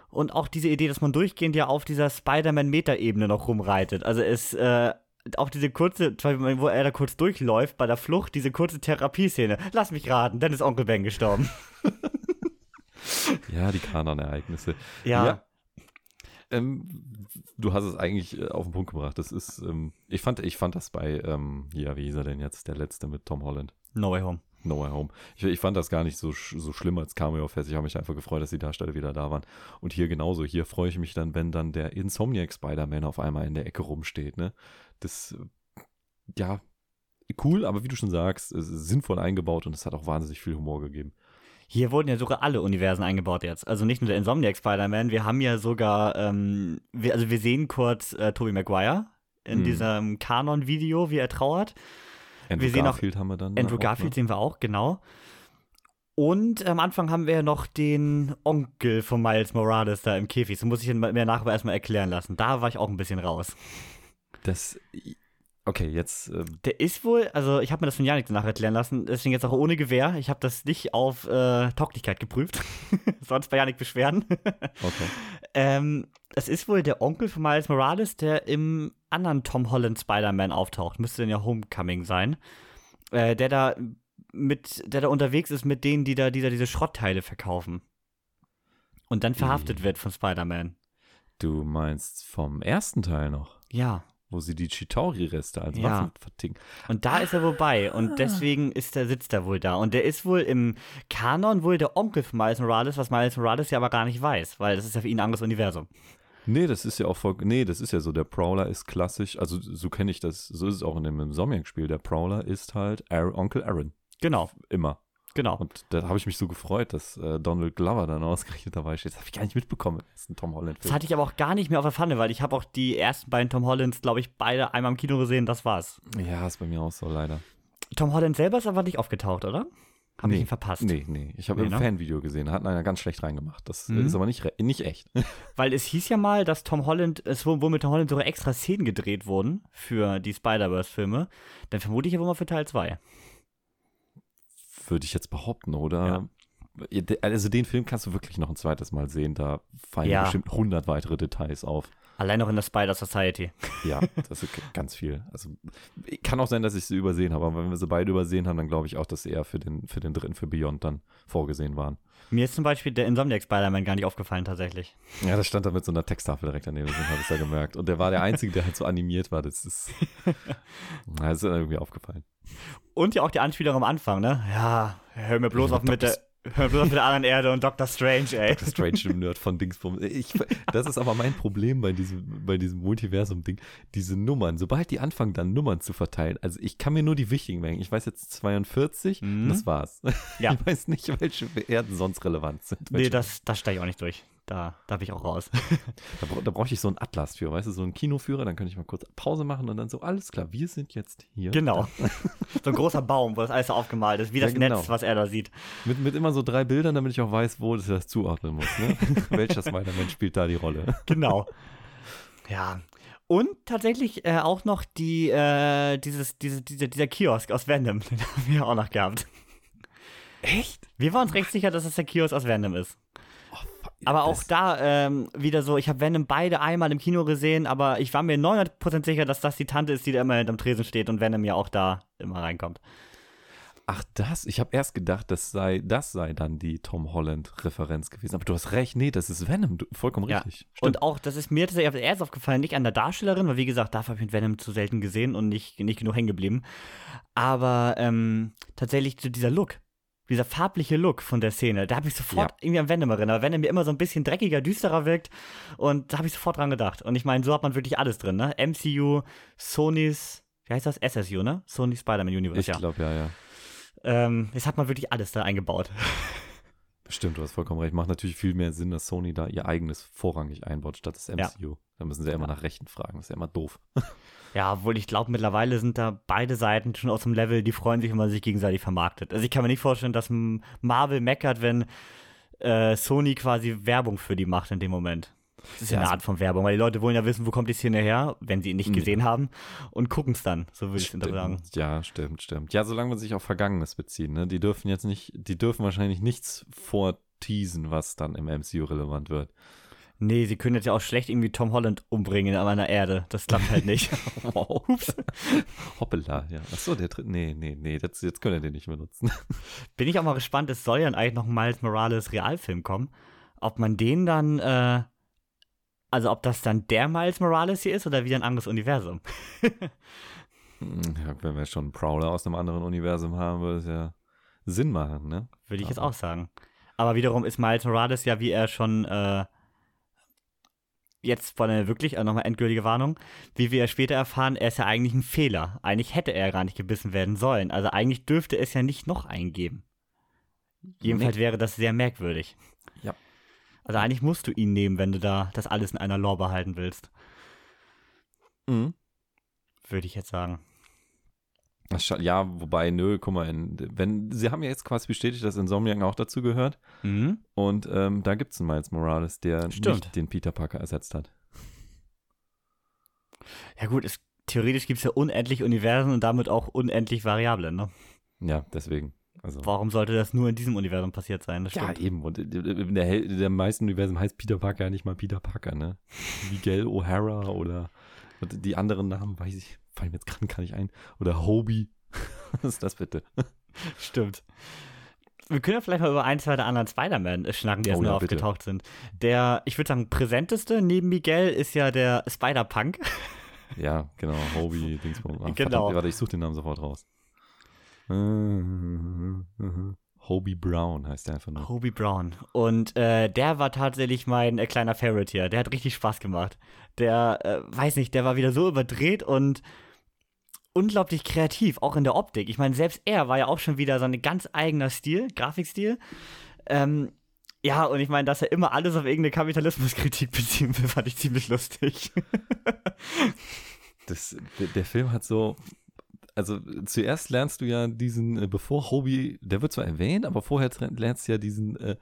Und auch diese Idee, dass man durchgehend ja auf dieser Spider-Man-Meta-Ebene noch rumreitet. Also es, äh, auch diese kurze, wo er da kurz durchläuft bei der Flucht, diese kurze Therapieszene. Lass mich raten, dann ist Onkel Ben gestorben. ja, die Kanon-Ereignisse. Ja. Ähm, du hast es eigentlich äh, auf den Punkt gebracht. Das ist, ähm, ich fand, ich fand das bei, ähm, ja, wie hieß er denn jetzt, der letzte mit Tom Holland? No Way Home. No Way Home. Ich, ich fand das gar nicht so, so schlimm als Cameo-Fest. Ich habe mich einfach gefreut, dass die Darsteller wieder da waren. Und hier genauso. Hier freue ich mich dann, wenn dann der Insomniac Spider-Man auf einmal in der Ecke rumsteht. Ne? Das, ja, cool, aber wie du schon sagst, sinnvoll eingebaut und es hat auch wahnsinnig viel Humor gegeben. Hier wurden ja sogar alle Universen eingebaut jetzt. Also nicht nur der Insomniac Spider-Man, wir haben ja sogar, ähm, wir, also wir sehen kurz äh, Tobey Maguire in Mhm. diesem Kanon-Video, wie er trauert. Andrew Wir sehen auch Garfield haben wir dann. Andrew auch, Garfield Ne? sehen wir auch, genau. Und am Anfang haben wir ja noch den Onkel von Miles Morales da im Käfig. Das muss ich mir nachher erstmal erklären lassen. Da war ich auch ein bisschen raus. Das, okay, jetzt, ähm, Der ist wohl, also ich habe mir das von Janik danach erklären lassen, deswegen jetzt auch ohne Gewehr. Ich habe das nicht auf äh, Tauglichkeit geprüft. Sonst bei Janik Beschwerden. okay. Ähm, es ist wohl der Onkel von Miles Morales, der im anderen Tom Holland Spider-Man auftaucht. Müsste denn ja Homecoming sein. Äh, der da mit, der da unterwegs ist mit denen, die da, die da diese Schrottteile verkaufen. Und dann verhaftet Mhm. wird von Spider-Man. Du meinst vom ersten Teil noch? Ja. Wo sie die Chitauri-Reste als Ja. Waffen verticken. Und da ist er wohl bei. Und deswegen ist der, sitzt er wohl da. Und der ist wohl im Kanon wohl der Onkel von Miles Morales, was Miles Morales ja aber gar nicht weiß, weil das ist ja für ihn ein anderes Universum. Nee, das ist ja auch voll. Nee, das ist ja so. Der Prowler ist klassisch. Also, so kenne ich das. So ist es auch in dem Insomniac-Spiel. Der Prowler ist halt Aaron, Onkel Aaron. Genau, Immer. Genau. Und da habe ich mich so gefreut, dass äh, Donald Glover dann ausgerechnet dabei steht. Das habe ich gar nicht mitbekommen. Das ist ein Tom Das Holland-Film. hatte ich aber auch gar nicht mehr auf der Pfanne, weil ich habe auch die ersten beiden Tom Hollands, glaube ich, beide einmal im Kino gesehen, das war's. Ja, ist bei mir auch so leider. Tom Holland selber ist aber nicht aufgetaucht, oder? Habe ich ihn verpasst. Nee, nee. Ich habe Nee, ein ne? Fanvideo gesehen. Hat einer ganz schlecht reingemacht. Das Mhm. ist aber nicht, nicht echt. Weil es hieß ja mal, dass Tom Holland, es wohl mit Tom Holland sogar extra Szenen gedreht wurden für die Spider-Verse-Filme. Dann vermute ich ja wohl mal für Teil 2. Würde ich jetzt behaupten, oder? Also den Film kannst du wirklich noch ein zweites Mal sehen. Da fallen Ja. bestimmt 100 weitere Details auf. Allein noch in der Spider-Society. Ja, das ist ganz viel. Also kann auch sein, dass ich sie übersehen habe, aber wenn wir sie beide übersehen haben, dann glaube ich auch, dass sie eher für den, für den dritten, für Beyond dann vorgesehen waren. Mir ist zum Beispiel der Insomniac Spider-Man gar nicht aufgefallen, tatsächlich. Ja, das stand da mit so einer Texttafel direkt daneben, habe ich es ja gemerkt. Und der war der Einzige, der halt so animiert war. Das ist, das ist irgendwie aufgefallen. Und ja auch die Anspielung am Anfang, ne? Ja, hör mir bloß auf mit der, hör mir bloß auf mit der anderen Erde und Doctor Strange, ey. Dr. Strange im Nerd von Dingsbum. Ich, das ist aber mein Problem bei diesem, bei diesem Multiversum-Ding. Diese Nummern, sobald die anfangen, dann Nummern zu verteilen. Also ich kann mir nur die wichtigen merken. Ich weiß jetzt 42 und Mhm. das war's. Ja. Ich weiß nicht, welche Erden sonst relevant sind. Nee, das, das steige ich auch nicht durch. Da, da bin ich auch raus. Da, da brauche ich so einen Atlas für, weißt du, so einen Kinoführer, dann könnte ich mal kurz Pause machen und dann so, alles klar, wir sind jetzt hier. Genau. so ein großer Baum, wo das alles so aufgemalt ist, wie Ja, das genau. Netz, was er da sieht. Mit, mit immer so drei Bildern, damit ich auch weiß, wo ich das zuordnen muss. Ne? Welcher Spider-Man spielt da die Rolle? Genau. ja. Und tatsächlich äh, auch noch die, äh, dieses, diese, diese, dieser Kiosk aus Venom, den haben wir auch noch gehabt. Echt? Wir waren uns recht sicher, dass es der Kiosk aus Venom ist. Aber auch da ähm, wieder so, ich habe Venom beide einmal im Kino gesehen, aber ich war mir 900% sicher, dass das die Tante ist, die da immer hinterm Tresen steht und Venom ja auch da immer reinkommt. Ach, das? Ich habe erst gedacht, das sei, das sei dann die Tom Holland-Referenz gewesen. Aber du hast recht, nee, das ist Venom. Du, vollkommen Ja. richtig. Stimmt. Und auch, das ist mir tatsächlich erst aufgefallen, nicht an der Darstellerin, weil wie gesagt, dafür habe ich mit Venom zu selten gesehen und nicht, nicht genug hängen geblieben. Aber ähm, tatsächlich dieser Look, dieser farbliche Look von der Szene, da habe ich sofort Ja. irgendwie an Venom erinnert, weil Venom mir immer so ein bisschen dreckiger, düsterer wirkt und da habe ich sofort dran gedacht. Und ich meine, so hat man wirklich alles drin, ne? MCU, Sony's, wie heißt das? SSU, ne? Sony Spider-Man Universe, ich ja. glaube, ja, ja. Ähm, jetzt hat man wirklich alles da eingebaut. Stimmt, du hast vollkommen recht. Macht natürlich viel mehr Sinn, dass Sony da ihr eigenes vorrangig einbaut, statt das Ja. MCU. Da müssen sie ja immer nach Rechten fragen. Das ist ja immer doof. Ja, obwohl ich glaube, mittlerweile sind da beide Seiten schon aus dem Level, die freuen sich, wenn man sich gegenseitig vermarktet. Also ich kann mir nicht vorstellen, dass Marvel meckert, wenn äh, Sony quasi Werbung für die macht in dem Moment. Das ist ja, Ja, eine Art von Werbung, weil die Leute wollen ja wissen, wo kommt die Szene her, wenn sie ihn nicht gesehen haben und gucken es dann, so würde ich es sagen. Ja, stimmt, stimmt. Ja, solange man sich auf Vergangenes bezieht, ne? Die dürfen jetzt nicht, die dürfen wahrscheinlich nichts vorteasen, was dann im MCU relevant wird. Nee, sie können jetzt ja auch schlecht irgendwie Tom Holland umbringen an einer Erde. Das klappt halt nicht. Wow. Hoppala, ja. Achso, der dritte. Nee, nee, nee, das, jetzt können wir den nicht benutzen. Bin ich auch mal gespannt, es soll ja eigentlich noch ein Miles Morales Realfilm kommen. Ob man den dann, äh, also ob das dann der Miles Morales hier ist oder wieder ein anderes Universum. Ja, wenn wir schon einen Prowler aus einem anderen Universum haben, würde es ja Sinn machen, ne? Würde ich jetzt auch sagen. Aber wiederum ist Miles Morales ja, wie er schon äh, jetzt von der wirklich, äh, nochmal endgültige Warnung, wie wir später erfahren, er ist ja eigentlich ein Fehler. Eigentlich hätte er gar nicht gebissen werden sollen. Also eigentlich dürfte es ja nicht noch eingeben. Jedenfalls wäre das sehr merkwürdig. Also eigentlich musst du ihn nehmen, wenn du da das alles in einer Lore behalten willst, Mhm. würde ich jetzt sagen. Ja, wobei, nö, guck mal, wenn, sie haben ja jetzt quasi bestätigt, dass Insomniac auch dazu gehört. Mhm. Und ähm, da gibt es einen Miles Morales, der Stimmt. nicht den Peter Parker ersetzt hat. Ja gut, es, theoretisch gibt es ja unendlich Universen und damit auch unendlich Variablen. Ne? Ja, deswegen. Also. Warum sollte das nur in diesem Universum passiert sein? Das Ja, stimmt. eben. Und in der, Hel- der meisten Universen heißt Peter Parker ja nicht mal Peter Parker, ne? Miguel O'Hara oder die anderen Namen, weiß ich, fallen mir jetzt gerade gar nicht ein. Oder Hobie. Was ist das bitte? Stimmt. Wir können ja vielleicht mal über ein, zwei der anderen Spider-Man äh, schnacken, die jetzt Oh neu ja, bitte. aufgetaucht sind. Der, ich würde sagen, präsenteste neben Miguel ist ja der Spider-Punk. Ja, genau. Hobie, Dingsbums. Ah, Genau. verdammt, Warte, ich suche den Namen sofort raus. Hobie Brown heißt der einfach nur. Hobie Brown. Und äh, der war tatsächlich mein äh, kleiner Favorite hier. Der hat richtig Spaß gemacht. Der, äh, weiß nicht, der war wieder so überdreht und unglaublich kreativ, auch in der Optik. Ich meine, selbst er war ja auch schon wieder so ein ganz eigener Stil, Grafikstil. Ähm, ja, und ich meine, dass er immer alles auf irgendeine Kapitalismuskritik beziehen will, fand ich ziemlich lustig. Das, der, der Film hat so. Also zuerst lernst du ja diesen, äh, bevor Hobie, der wird zwar erwähnt, aber vorher lernst du ja diesen, äh,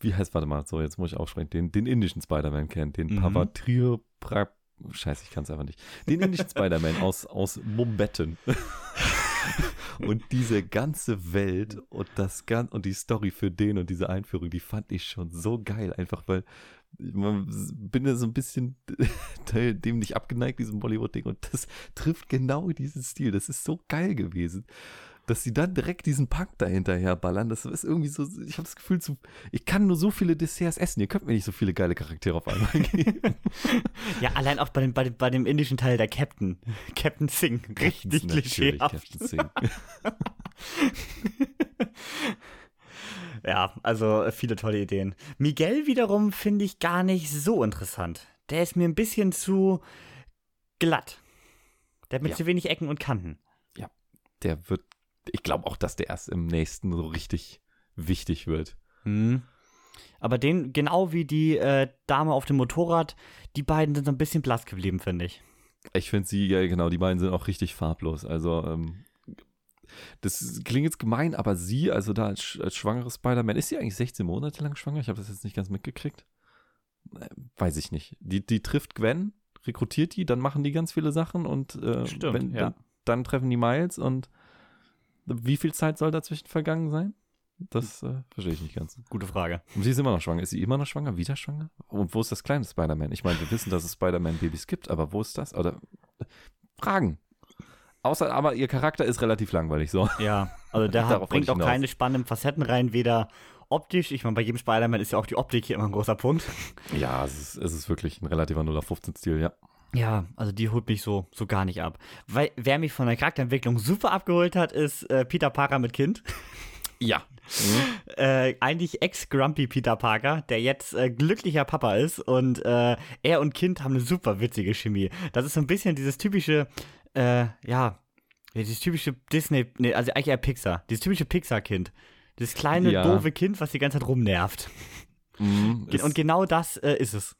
wie heißt, warte mal, so, jetzt muss ich aufsprechen, den, den indischen Spider-Man kennen, den Mhm. Pavatir pra, Scheiße, ich kann es einfach nicht. Den indischen Spider-Man aus, aus Mumbetten. und diese ganze Welt und das gan und die Story für den und diese Einführung, die fand ich schon so geil, einfach weil man bin ja so ein bisschen dem nicht abgeneigt, diesem Bollywood-Ding. Und das trifft genau diesen Stil. Das ist so geil gewesen, dass sie dann direkt diesen Punk dahinterher ballern. Das ist irgendwie so, ich habe das Gefühl, zu, ich kann nur so viele Desserts essen. Ihr könnt mir nicht so viele geile Charaktere auf einmal geben. ja, allein auch bei dem, bei, dem, bei dem indischen Teil der Captain. Captain Singh. Richtig klischeehaft. Captain Singh. Ja, also äh, viele tolle Ideen. Miguel wiederum finde ich gar nicht so interessant. Der ist mir ein bisschen zu glatt. Der hat mir Ja. zu wenig Ecken und Kanten. Der wird, ich glaube auch, dass der erst im nächsten so richtig wichtig wird. Hm. Aber den, genau wie die äh, Dame auf dem Motorrad, die beiden sind so ein bisschen blass geblieben, finde ich. Ich finde sie, ja genau, die beiden sind auch richtig farblos. Also, ähm, das klingt jetzt gemein, aber sie, also da als, als schwangere Spider-Man, ist sie eigentlich 16 Monate lang schwanger? Ich habe das jetzt nicht ganz mitgekriegt. Äh, Weiß ich nicht. Die, die trifft Gwen, rekrutiert die, dann machen die ganz viele Sachen und äh, Stimmt, wenn, ja. dann, dann treffen die Miles und wie viel Zeit soll dazwischen vergangen sein? Das äh, verstehe ich nicht ganz. Gute Frage. Und sie ist immer noch schwanger. Ist sie immer noch schwanger? Wieder schwanger? Und wo ist das kleine Spider-Man? Ich meine, wir wissen, dass es Spider-Man-Babys gibt, aber wo ist das? Oder Fragen. Außer, aber ihr Charakter ist relativ langweilig, so. Ja, also der hat, bringt auch hinaus. keine spannenden Facetten rein, weder optisch, ich meine, bei jedem Spider-Man ist ja auch die Optik hier immer ein großer Punkt. Ja, es ist, es ist wirklich ein relativer 0815-Stil, ja. Ja, also die holt mich so, so gar nicht ab. Weil wer mich von der Charakterentwicklung super abgeholt hat, ist äh, Peter Parker mit Kind. Ja. äh, eigentlich ex-Grumpy Peter Parker, der jetzt äh, glücklicher Papa ist und äh, er und Kind haben eine super witzige Chemie. Das ist so ein bisschen dieses typische, äh, ja, dieses typische Disney, nee, also eigentlich eher Pixar, dieses typische Pixar-Kind. Dieses kleine, Ja. doofe Kind, was die ganze Zeit rumnervt. Mhm, und genau das äh, ist es.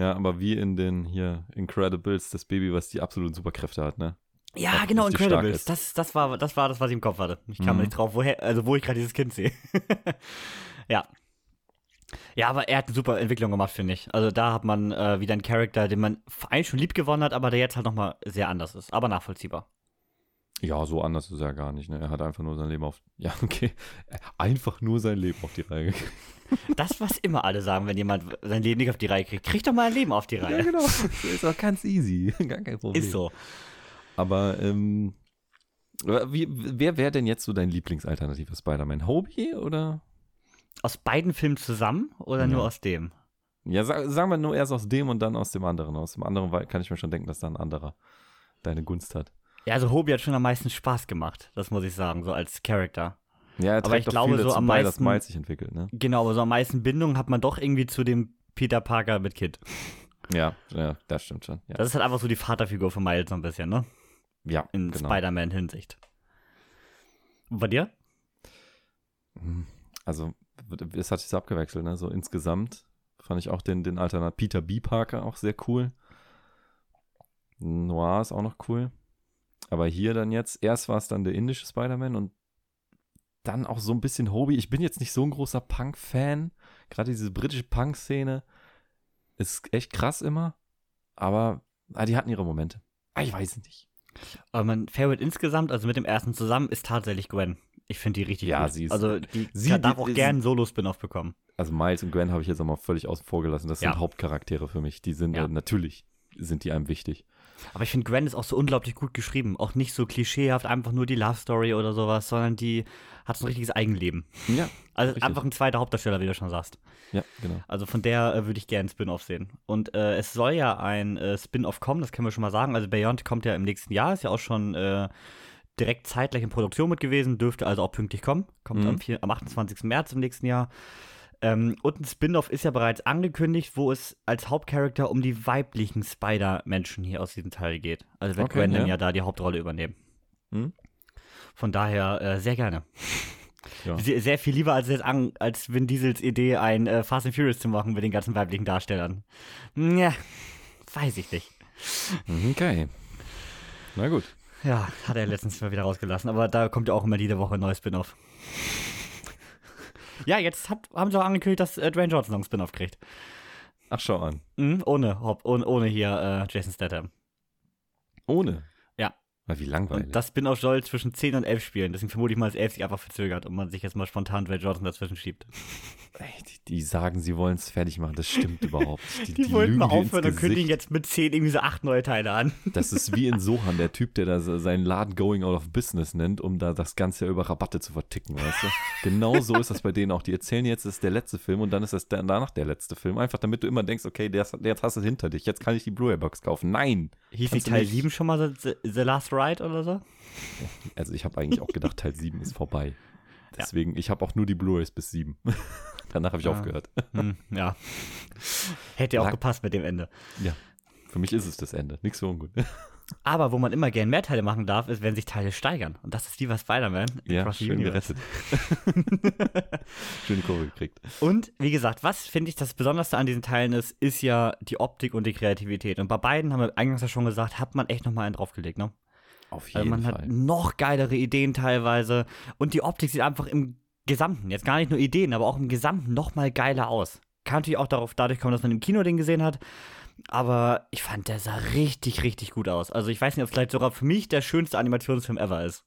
Ja, aber wie in den hier Incredibles, das Baby, was die absoluten Superkräfte hat, ne? Ja, Auch genau, Incredibles. Das, das, war, das war das, was ich im Kopf hatte. Ich kam Mhm. nicht drauf, woher, also wo ich gerade dieses Kind sehe. ja. Ja, aber er hat eine super Entwicklung gemacht, finde ich. Also da hat man äh, wieder einen Charakter, den man eigentlich schon lieb gewonnen hat, aber der jetzt halt nochmal sehr anders ist. Aber nachvollziehbar. Ja, so anders ist er gar nicht, ne? Er hat einfach nur sein Leben auf. Ja, okay. Einfach nur sein Leben auf die Reihe gekriegt. Das, was immer alle sagen, wenn jemand sein Leben nicht auf die Reihe kriegt. Kriegt doch mal ein Leben auf die Reihe. genau. Das ist auch ganz easy. Gar kein Problem. Ist so. Aber ähm, wie, wer wäre denn jetzt so dein Lieblingsalternativer Spider-Man? Hobie oder? Aus beiden Filmen zusammen oder nur Ja. aus dem? Ja, sa sagen wir nur erst aus dem und dann aus dem anderen. Aus dem anderen kann ich mir schon denken, dass da ein anderer deine Gunst hat. Ja, also Hobie hat schon am meisten Spaß gemacht. Das muss ich sagen, so als Charakter. Ja, er Aber ich glaube, so am bei, dass meisten- Miles sich entwickelt, ne? Genau, aber so am meisten Bindung hat man doch irgendwie zu dem Peter Parker mit Kid. Ja, ja, das stimmt schon. Ja, Das ist halt einfach so die Vaterfigur von Miles so ein bisschen, ne? ja In genau. Spider-Man-Hinsicht. Und bei dir? Hm, Also, es hat sich so abgewechselt, ne? So insgesamt fand ich auch den, den Alternat Peter B. Parker auch sehr cool. Noir ist auch noch cool. Aber hier dann jetzt, erst war es dann der indische Spider-Man und dann auch so ein bisschen Hobie. Ich bin jetzt nicht so ein großer Punk-Fan. Gerade diese britische Punk-Szene ist echt krass immer. Aber ah, die hatten ihre Momente. Ah, ich weiß nicht. Aber mein Favorite insgesamt, also mit dem ersten zusammen, ist tatsächlich Gwen. Ich finde die richtig Ja, gut. sie ist- also die sie- darf die- auch einen Solo-Spin-Off bekommen. Also Miles und Gwen habe ich jetzt auch mal völlig außen vor gelassen. Das Ja. sind Hauptcharaktere für mich. Die sind Ja. äh, natürlich sind die einem wichtig. Aber ich finde, Gwen ist auch so unglaublich gut geschrieben. Auch nicht so klischeehaft, einfach nur die Love Story oder sowas, sondern die hat so ein richtiges Eigenleben. Ja. Also Richtig. einfach ein zweiter Hauptdarsteller, wie du schon sagst. Ja, genau. Also von der äh, würde ich gerne einen Spin-off sehen. Und äh, es soll ja ein äh, Spin-off kommen, das können wir schon mal sagen. Also Beyond kommt ja im nächsten Jahr, ist ja auch schon äh, direkt zeitgleich in Produktion mit gewesen, dürfte also auch pünktlich kommen. Kommt Mhm. am, 4, am 28. März im nächsten Jahr. Ähm, und ein Spin-off ist ja bereits angekündigt, wo es als Hauptcharakter um die weiblichen Spider-Menschen hier aus diesem Teil geht. Also wird Okay, Gwen dann ja. ja da die Hauptrolle übernehmen. Mhm. Von daher äh, sehr gerne. Ja. Sehr, sehr viel lieber als, jetzt an, als Vin Diesels Idee, ein äh, Fast and Furious zu machen mit den ganzen weiblichen Darstellern. Ja, weiß ich nicht. Okay. Na gut. Ja, hat er letztens mal wieder rausgelassen, aber da kommt ja auch immer jede Woche ein neues Spin-off. Ja, jetzt hat, haben sie auch angekündigt, dass äh, Dwayne Johnson noch ein Spin-off kriegt. Ach, schau an. Mhm, ohne, Haupt- ohne, ohne hier äh, Jason Statham. Ohne. Na, wie langweilig. Und das Spin-off soll zwischen 10 und 11 spielen. Deswegen vermute ich mal, dass 11 sich einfach verzögert und man sich jetzt mal spontan Dwayne Johnson dazwischen schiebt. Ey, die, die sagen, sie wollen es fertig machen. Das stimmt überhaupt nicht. Die, wollten mal lügen dir ins aufhören und kündigen jetzt mit 10 irgendwie so 8 neue Teile an. Das ist wie in Sohan, der Typ, der da seinen Laden Going Out of Business nennt, um da das Ganze über Rabatte zu verticken, weißt du? Genau so ist das bei denen auch. Die erzählen jetzt, das ist der letzte Film und dann ist das danach der letzte Film. Einfach damit du immer denkst, okay, der, jetzt hast du es hinter dich, jetzt kann ich die Blu-ray-Box kaufen. Nein! Hieß nicht du Teil nicht. 7 schon mal The, The Last Ride oder so? Also ich habe eigentlich auch gedacht, Teil 7 ist vorbei. Deswegen, ich habe auch nur die Blu-rays bis 7. Danach habe ich Ah. aufgehört. Hm, ja. Hätte ja auch Lang- gepasst mit dem Ende. Ja, für mich ist es das Ende. Nichts so ungut. Aber wo man immer gern mehr Teile machen darf, ist, wenn sich Teile steigern. Und das ist wie bei Spider-Man. Ja, schön Universe. gerettet. Schöne Kurve gekriegt. Und wie gesagt, was finde ich das Besonderste an diesen Teilen ist, ist ja die Optik und die Kreativität. Und bei beiden haben wir eingangs ja schon gesagt, hat man echt nochmal einen draufgelegt, ne? Auf Also jeden man Fall. hat noch geilere Ideen teilweise. Und die Optik sieht einfach im Gesamten, jetzt gar nicht nur Ideen, aber auch im Gesamten nochmal geiler aus. Kann natürlich auch darauf, dadurch kommen, dass man im Kino den gesehen hat. Aber ich fand, der sah richtig, richtig gut aus. Also ich weiß nicht, ob es vielleicht sogar für mich der schönste Animationsfilm ever ist.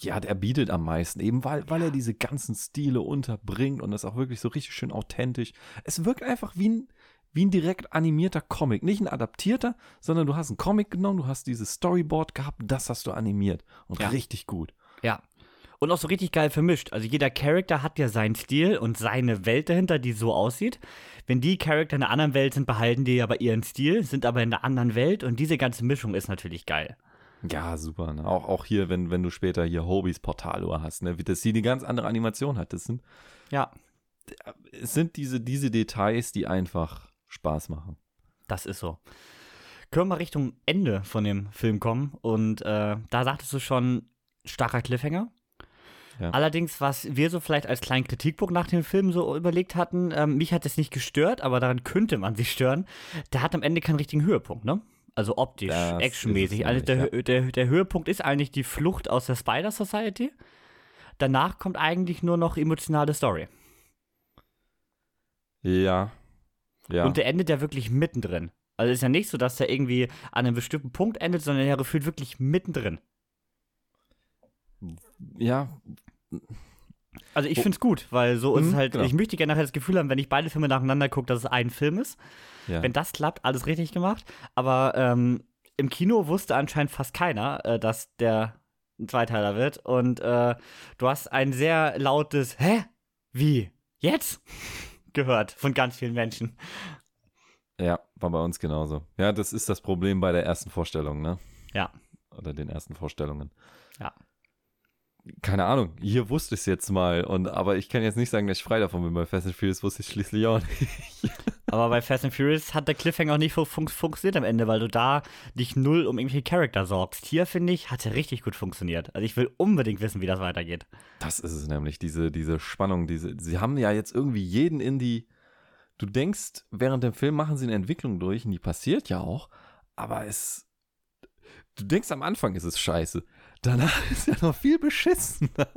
Ja, der bietet am meisten, eben weil, weil er diese ganzen Stile unterbringt und das auch wirklich so richtig schön authentisch. Es wirkt einfach wie ein, wie ein direkt animierter Comic. Nicht ein adaptierter, sondern du hast einen Comic genommen, du hast dieses Storyboard gehabt, das hast du animiert. Und Ja. richtig gut. Ja. Und auch so richtig geil vermischt. Also jeder Charakter hat ja seinen Stil und seine Welt dahinter, die so aussieht. Wenn die Charakter in einer anderen Welt sind, behalten die aber ihren Stil, sind aber in einer anderen Welt und diese ganze Mischung ist natürlich geil. Ja, super. Ne? Auch, auch hier, wenn, wenn du später hier Hobys Portaluhr hast, ne? wie das hier die ganz andere Animation hat. Das sind, Ja, es sind diese, diese Details, die einfach Spaß machen. das ist so. Können wir mal Richtung Ende von dem Film kommen und äh, da sagtest du schon, starker Cliffhanger. Ja. Allerdings, was wir so vielleicht als kleinen Kritikpunkt nach dem Film so überlegt hatten, ähm, mich hat es nicht gestört, aber daran könnte man sich stören. Der hat am Ende keinen richtigen Höhepunkt, ne? Also optisch, Das actionmäßig. Also der, Hö- der, der Höhepunkt ist eigentlich die Flucht aus der Spider Society. Danach kommt eigentlich nur noch emotionale Story. Ja. Ja. Und der endet ja wirklich mittendrin. Also ist ja nicht so, dass der irgendwie an einem bestimmten Punkt endet, sondern er gefühlt wirklich mittendrin. ja, Also ich Wo- finde es gut, weil so ist Mhm, es halt, genau. ich möchte gerne nachher das Gefühl haben, wenn ich beide Filme nacheinander gucke, dass es ein Film ist. ja. Wenn das klappt, alles richtig gemacht. Aber ähm, im Kino wusste anscheinend fast keiner, äh, dass der ein Zweiteiler wird. Und äh, du hast ein sehr lautes Hä? Wie? Jetzt? Gehört von ganz vielen Menschen. Ja, war bei uns genauso. Ja, das ist das Problem bei der ersten Vorstellung, ne? Ja. Oder den ersten Vorstellungen. Ja. Keine Ahnung, hier wusste ich es jetzt mal. Und, aber ich kann jetzt nicht sagen, dass ich frei davon bin. Bei Fast and Furious wusste ich schließlich auch nicht. Aber bei Fast and Furious hat der Cliffhanger auch nicht fun fun funktioniert am Ende, weil du da dich null um irgendwelche Charakter sorgst. Hier, finde ich, hat er richtig gut funktioniert. Also ich will unbedingt wissen, wie das weitergeht. Das ist es nämlich, diese, diese Spannung. Diese, sie haben ja jetzt irgendwie jeden in die. Du denkst, während dem Film machen sie eine Entwicklung durch und die passiert ja auch, aber es. Du denkst am Anfang ist es scheiße. Danach ist ja noch viel beschissener.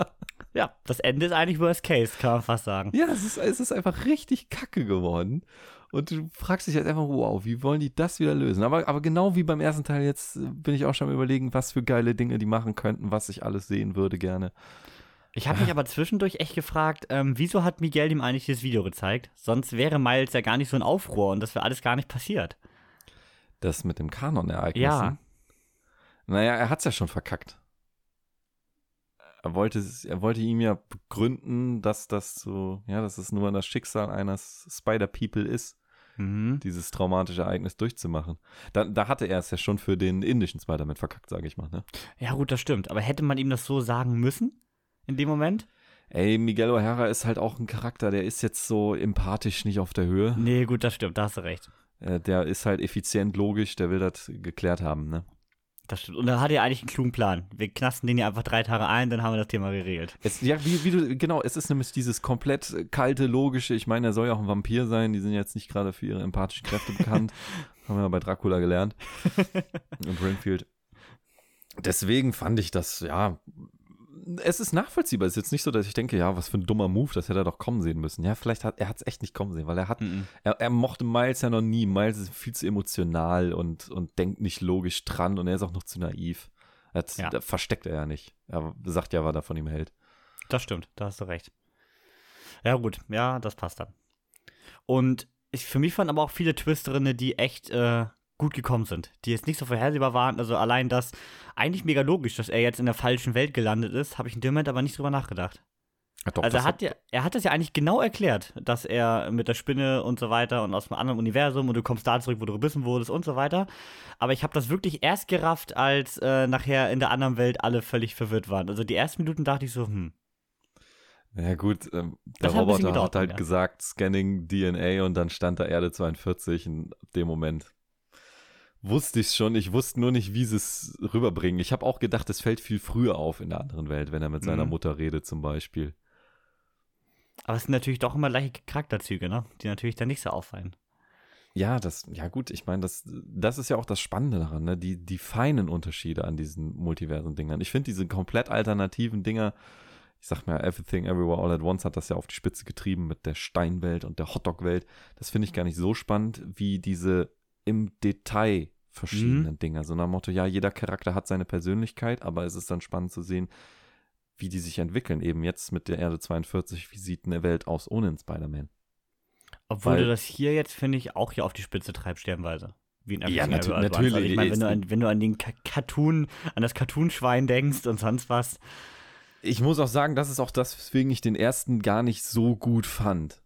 Ja, das Ende ist eigentlich Worst Case, kann man fast sagen. Ja, es ist, es ist einfach richtig kacke geworden. Und du fragst dich jetzt einfach, wow, wie wollen die das wieder lösen? Aber, aber genau wie beim ersten Teil, jetzt äh, bin ich auch schon am überlegen, was für geile Dinge die machen könnten, was ich alles sehen würde gerne. Ich habe mich aber zwischendurch echt gefragt, ähm, wieso hat Miguel ihm eigentlich dieses Video gezeigt? Sonst wäre Miles ja gar nicht so ein Aufruhr und das wäre alles gar nicht passiert. Das mit dem Kanon-Ereignissen. Ja. Naja, er hat's ja schon verkackt. Er wollte, es- er wollte ihm ja begründen, dass das so, ja, dass es nur das Schicksal eines Spider-People ist, Mhm. dieses traumatische Ereignis durchzumachen. Da, da hatte er es ja schon für den indischen Spider-Man verkackt, sage ich mal. Ne? Ja, gut, das stimmt. Aber hätte man ihm das so sagen müssen? In dem Moment? Ey, Miguel O'Hara ist halt auch ein Charakter, der ist jetzt so empathisch nicht auf der Höhe. Nee, gut, das stimmt. Da hast du recht. Äh, der ist halt effizient, logisch, der will das geklärt haben, ne? Das stimmt. Und da hat er eigentlich einen klugen Plan. Wir knasten den ja einfach drei Tage ein, dann haben wir das Thema geregelt. Es, ja, wie, wie du, genau, es ist nämlich dieses komplett kalte, logische, ich meine, er soll ja auch ein Vampir sein, die sind jetzt nicht gerade für ihre empathischen Kräfte bekannt. Haben wir ja bei Dracula gelernt. Und Renfield. Deswegen fand ich das, ja, es ist nachvollziehbar. Es ist jetzt nicht so, dass ich denke, ja, was für ein dummer Move, das hätte er doch kommen sehen müssen. Ja, vielleicht hat er hat es echt nicht kommen sehen, weil er hat, Mhm. er, er mochte Miles ja noch nie. Miles ist viel zu emotional und, und denkt nicht logisch dran und er ist auch noch zu naiv. Hat, Ja. Versteckt er ja nicht. Er sagt ja, was er von ihm hält. Das stimmt, da hast du recht. Ja, gut, ja, das passt dann. Und ich, für mich waren aber auch viele Twists drin, die echt äh, gut gekommen sind, die jetzt nicht so vorhersehbar waren. Also allein das, eigentlich mega logisch, dass er jetzt in der falschen Welt gelandet ist, habe ich in dem Moment aber nicht drüber nachgedacht. Ja, doch, also er hat, ja, er hat das ja eigentlich genau erklärt, dass er mit der Spinne und so weiter und aus einem anderen Universum und du kommst da zurück, wo du gebissen wurdest und so weiter. Aber ich habe das wirklich erst gerafft, als äh, nachher in der anderen Welt alle völlig verwirrt waren. Also die ersten Minuten dachte ich so, hm, Ja gut, ähm, der hat Roboter gedauert hat halt mir. gesagt, Scanning DNA und dann stand da Erde 42 in dem Moment. Wusste ich schon, ich wusste nur nicht, wie sie es rüberbringen. Ich habe auch gedacht, es fällt viel früher auf in der anderen Welt, wenn er mit seiner Mhm. Mutter redet zum Beispiel. Aber es sind natürlich doch immer gleiche Charakterzüge, ne? Die natürlich dann nicht so auffallen. Ja, das, ja gut, ich meine, das, das ist ja auch das Spannende daran, ne? Die, die feinen Unterschiede an diesen Multiversen-Dingern. Ich finde diese komplett alternativen Dinger, ich sag mal, Everything Everywhere All at Once hat das ja auf die Spitze getrieben mit der Steinwelt und der Hotdog-Welt. Das finde ich gar nicht so spannend, wie diese im Detail verschiedenen Dinger. So nach dem Motto, ja, jeder Charakter hat seine Persönlichkeit, aber es ist dann spannend zu sehen, wie die sich entwickeln. Eben jetzt mit der Erde 42, wie sieht eine Welt aus ohne einen Spider-Man? Obwohl Weil- du das hier jetzt, finde ich, auch hier auf die Spitze treibst, stellenweise. Wie in Ja, Everything natu- Everywhere at Once. natürlich, Also ich meine, wenn, du an- wenn du an den Ka Cartoon, an das Cartoonschwein denkst und sonst was. Ich muss auch sagen, das ist auch das, weswegen ich den ersten gar nicht so gut fand.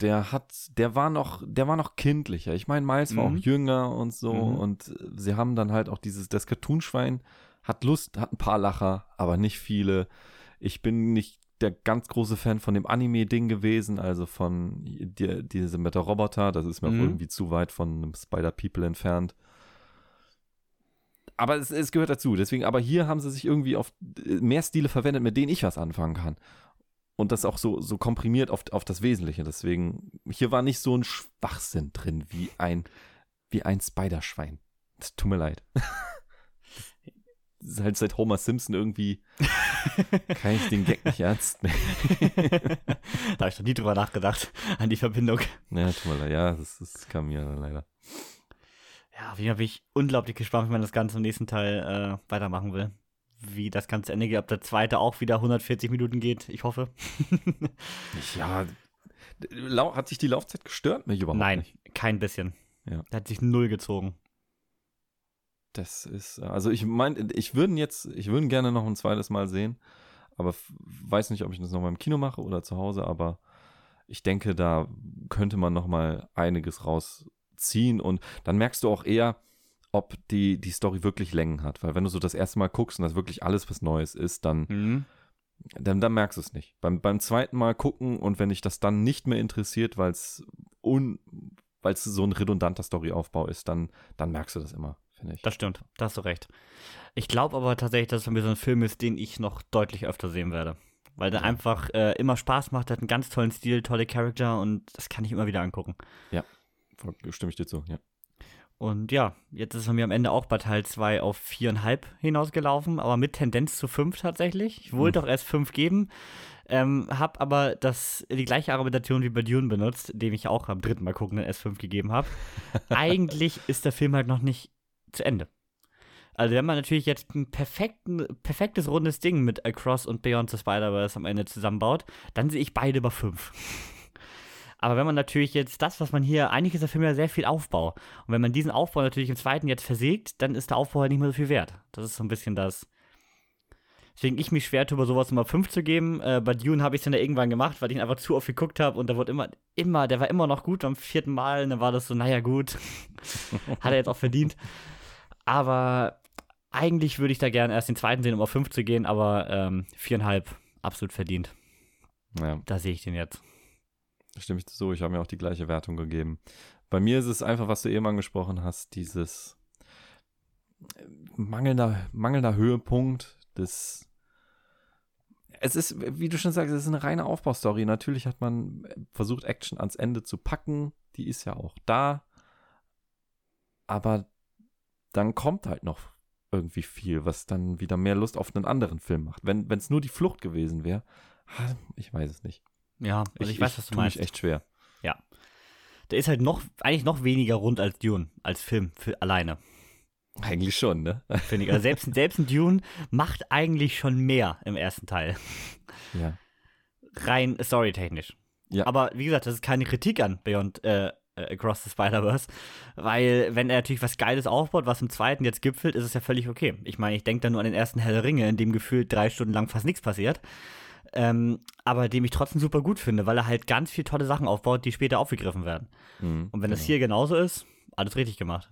Der hat, der war noch, der war noch kindlicher. Ich meine, Miles war Mhm. auch jünger und so Mhm. und sie haben dann halt auch dieses, das Cartoonschwein hat Lust, hat ein paar Lacher, aber nicht viele. Ich bin nicht der ganz große Fan von dem Anime-Ding gewesen, also von die, diese mit der Roboter, das ist mir Mhm. irgendwie zu weit von einem Spider-People entfernt. Aber es, es gehört dazu. Deswegen, aber hier haben sie sich irgendwie auf äh, mehr Stile verwendet, mit denen ich was anfangen kann. Und das auch so, so komprimiert auf, auf das Wesentliche. Deswegen, hier war nicht so ein Schwachsinn drin wie ein, wie ein Spiderschwein. Tut mir leid. Das ist halt seit Homer Simpson irgendwie kann ich den Gag nicht ernst nehmen. da habe ich noch nie drüber nachgedacht, an die Verbindung. Ja, tut mir leid. Ja, das, das kam mir leider. Ja, auf jeden Fall bin ich unglaublich gespannt, wie man das Ganze im nächsten Teil äh, weitermachen will. Wie das Ganze Ende geht, ob der zweite auch wieder 140 Minuten geht. Ich hoffe. Ja, hat sich die Laufzeit gestört? Mich überhaupt Nein, nicht. kein bisschen. Ja. Der hat sich null gezogen. Das ist, also ich meine, ich würde jetzt, ich würde gerne noch ein zweites Mal sehen, aber weiß nicht, ob ich das noch mal im Kino mache oder zu Hause, aber ich denke, da könnte man noch mal einiges rausziehen und dann merkst du auch eher, ob die, die Story wirklich Längen hat, weil wenn du so das erste Mal guckst und das wirklich alles was Neues ist, dann, Mhm. dann, dann merkst du es nicht. Beim, beim zweiten Mal gucken und wenn dich das dann nicht mehr interessiert, weil es un, weil es so ein redundanter Storyaufbau ist, dann, dann merkst du das immer, finde ich. Das stimmt, da hast du recht. Ich glaube aber tatsächlich, dass es bei mir so ein Film ist, den ich noch deutlich öfter sehen werde. Weil der Ja. einfach äh, immer Spaß macht, hat einen ganz tollen Stil, tolle Charakter und das kann ich immer wieder angucken. Voll- Stimme ich dir zu, ja. Und ja, jetzt ist es bei mir am Ende auch bei Teil 2 auf 4,5 hinausgelaufen, aber mit Tendenz zu 5 tatsächlich. Ich wollte Hm. doch erst 5 geben, ähm, habe aber das, die gleiche Argumentation wie bei Dune benutzt, dem ich auch am dritten Mal gucken erst 5 gegeben habe. Eigentlich ist der Film halt noch nicht zu Ende. Also wenn man natürlich jetzt ein perfektes rundes Ding mit Across und Beyond the Spider-Verse am Ende zusammenbaut, dann sehe ich beide über 5. Aber wenn man natürlich jetzt das, was man hier, eigentlich ist der Film ja sehr viel Aufbau. Und wenn man diesen Aufbau natürlich im zweiten jetzt versägt, dann ist der Aufbau halt nicht mehr so viel wert. Das ist so ein bisschen das. Deswegen ich mich schwer tue, über sowas Nummer 5 zu geben. Äh, bei Dune habe ich es dann ja irgendwann gemacht, weil ich ihn einfach zu oft geguckt habe und da wurde immer, immer, der war immer noch gut beim vierten Mal. Und dann war das so, naja, gut. Hat er jetzt auch verdient. Aber eigentlich würde ich da gerne erst den zweiten sehen, um auf 5 zu gehen, aber ähm, viereinhalb absolut verdient. Ja. Da sehe ich den jetzt. Stimme ich so, ich habe mir auch die gleiche Wertung gegeben. Bei mir ist es einfach, was du eben angesprochen hast, dieses äh, mangelnder, mangelnder Höhepunkt des. Es ist, wie du schon sagst, es ist eine reine Aufbaustory. Natürlich hat man versucht, Action ans Ende zu packen. Die ist ja auch da. Aber dann kommt halt noch irgendwie viel, was dann wieder mehr Lust auf einen anderen Film macht. Wenn es nur die Flucht gewesen wäre, ich weiß es nicht. Ja, also ich, ich weiß, was du meinst. Mich echt schwer. Ja. Der ist halt noch, eigentlich noch weniger rund als Dune, als Film für alleine. Eigentlich schon, ne? Finde ich. Also selbst, selbst ein Dune macht eigentlich schon mehr im ersten Teil. Ja. Rein storytechnisch. Ja. Aber wie gesagt, das ist keine Kritik an Beyond äh, äh Across the Spider-Verse, weil wenn er natürlich was Geiles aufbaut, was im zweiten jetzt gipfelt, ist es ja völlig okay. Ich meine, ich denke da nur an den ersten der Ringe, in dem gefühlt drei Stunden lang fast nichts passiert. Ähm, aber den ich trotzdem super gut finde, weil er halt ganz viele tolle Sachen aufbaut, die später aufgegriffen werden. Mhm, Und wenn das hier genauso ist, alles richtig gemacht.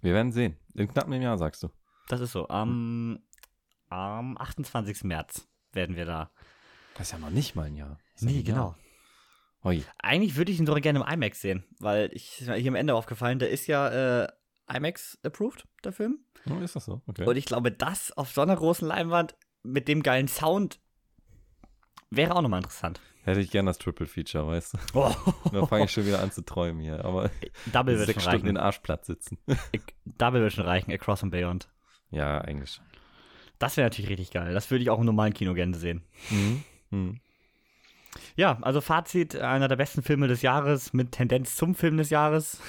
Wir werden sehen. In knapp einem Jahr, sagst du. Das ist so. Am, am 28. März werden wir da. Das ist ja noch nicht mal ein Jahr. Nee, ein genau. Oi. Eigentlich würde ich ihn sogar gerne im IMAX sehen, weil ich hier am Ende aufgefallen, der ist ja äh, IMAX approved, der Film. Oh, ist das so? Okay. Und ich glaube, das auf so einer großen Leinwand mit dem geilen Sound wäre auch nochmal interessant. Hätte ich gern das Triple Feature, weißt du? Oh. Da fange ich schon wieder an zu träumen hier. Aber Double wird sechs schon Stunden reichen. in Arschplatz sitzen. Double wird schon reichen, Across and Beyond. Ja, eigentlich schon. Das wäre natürlich richtig geil. Das würde ich auch im normalen Kino gerne sehen. Mhm. Mhm. Ja, also Fazit, einer der besten Filme des Jahres mit Tendenz zum Film des Jahres.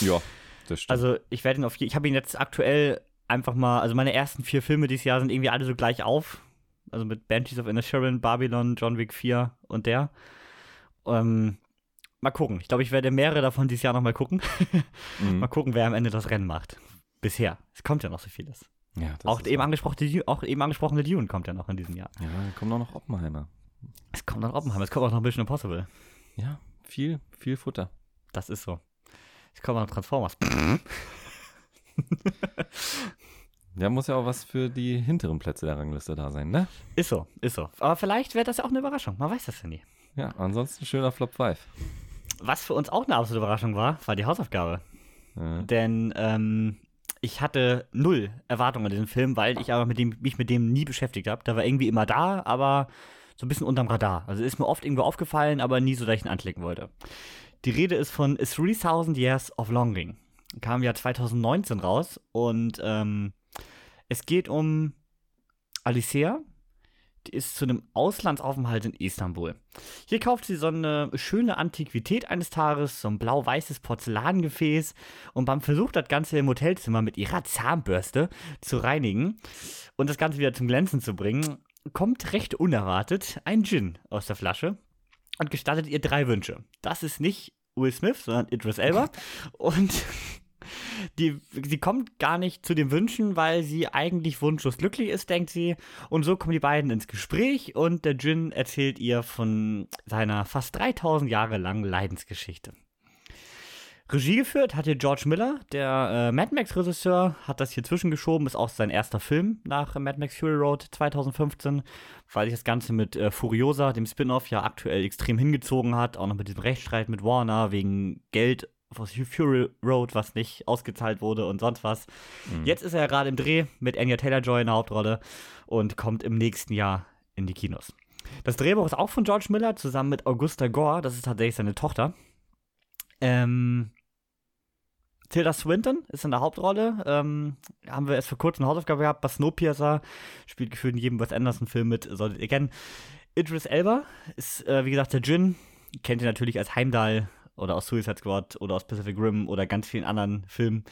Ja, das stimmt. Also ich werde ihn auf, ich habe ihn jetzt aktuell einfach mal, also meine ersten vier Filme dieses Jahr sind irgendwie alle so gleich auf. Also mit Banshees of Inisherin, Babylon, John Wick 4 und der. Ähm, mal gucken. Ich glaube, ich werde mehrere davon dieses Jahr noch mal gucken. Mhm. mal gucken, wer am Ende das Rennen macht. Bisher. Es kommt ja noch so vieles. ja, Auch eben, angesprochene, auch eben angesprochene Dune kommt ja noch in diesem Jahr. Ja, kommt auch noch Oppenheimer. Es kommt noch Oppenheimer, es kommt auch noch Mission Impossible. Ja, viel, viel Futter. Das ist so. Es kommt noch Transformers. Da muss ja auch was für die hinteren Plätze der Rangliste da sein, ne? Ist so, ist so. Aber vielleicht wäre das ja auch eine Überraschung. Man weiß das ja nie. Ja, ansonsten schöner Flop 5. Was für uns auch eine absolute Überraschung war, war die Hausaufgabe. Ja. Denn ähm, ich hatte null Erwartungen an diesen Film, weil ich aber mit dem, mich mit dem nie beschäftigt habe. Der war irgendwie immer da, aber so ein bisschen unterm Radar. Also ist mir oft irgendwo aufgefallen, aber nie so, dass ich ihn anklicken wollte. Die Rede ist von 3000 Years of Longing. Kam ja 2019 raus und ähm, es geht um Alicia. Die ist zu einem Auslandsaufenthalt in Istanbul. Hier kauft sie so eine schöne Antiquität eines Tages, so ein blau-weißes Porzellangefäß und beim Versuch, das Ganze im Hotelzimmer mit ihrer Zahnbürste zu reinigen und das Ganze wieder zum Glänzen zu bringen, kommt recht unerwartet ein Gin aus der Flasche und gestattet ihr drei Wünsche. Das ist nicht Will Smith, sondern Idris Elba und die, sie kommt gar nicht zu den Wünschen, weil sie eigentlich wunschlos glücklich ist, denkt sie. Und so kommen die beiden ins Gespräch und der Jin erzählt ihr von seiner fast 3000 Jahre langen Leidensgeschichte. Regie geführt hat hier George Miller, der äh, Mad Max-Regisseur, hat das hier zwischengeschoben, ist auch sein erster Film nach Mad Max Fury Road 2015, weil sich das Ganze mit äh, Furiosa, dem Spin-off, ja aktuell extrem hingezogen hat, auch noch mit diesem Rechtsstreit mit Warner wegen Geld Fury Road, was nicht ausgezahlt wurde und sonst was. Mhm. Jetzt ist er ja gerade im Dreh mit Anya Taylor-Joy in der Hauptrolle und kommt im nächsten Jahr in die Kinos. Das Drehbuch ist auch von George Miller zusammen mit Augusta Gore, das ist tatsächlich seine Tochter. Ähm, Tilda Swinton ist in der Hauptrolle. Ähm, haben wir erst vor kurzem eine Hausaufgabe gehabt. Bei Snowpiercer spielt gefühlt in jedem Wes Anderson-Film mit, solltet ihr kennen. Idris Elba ist, äh, wie gesagt, der Jin. Kennt ihr natürlich als Heimdall oder aus Suicide Squad oder aus Pacific Rim oder ganz vielen anderen Filmen.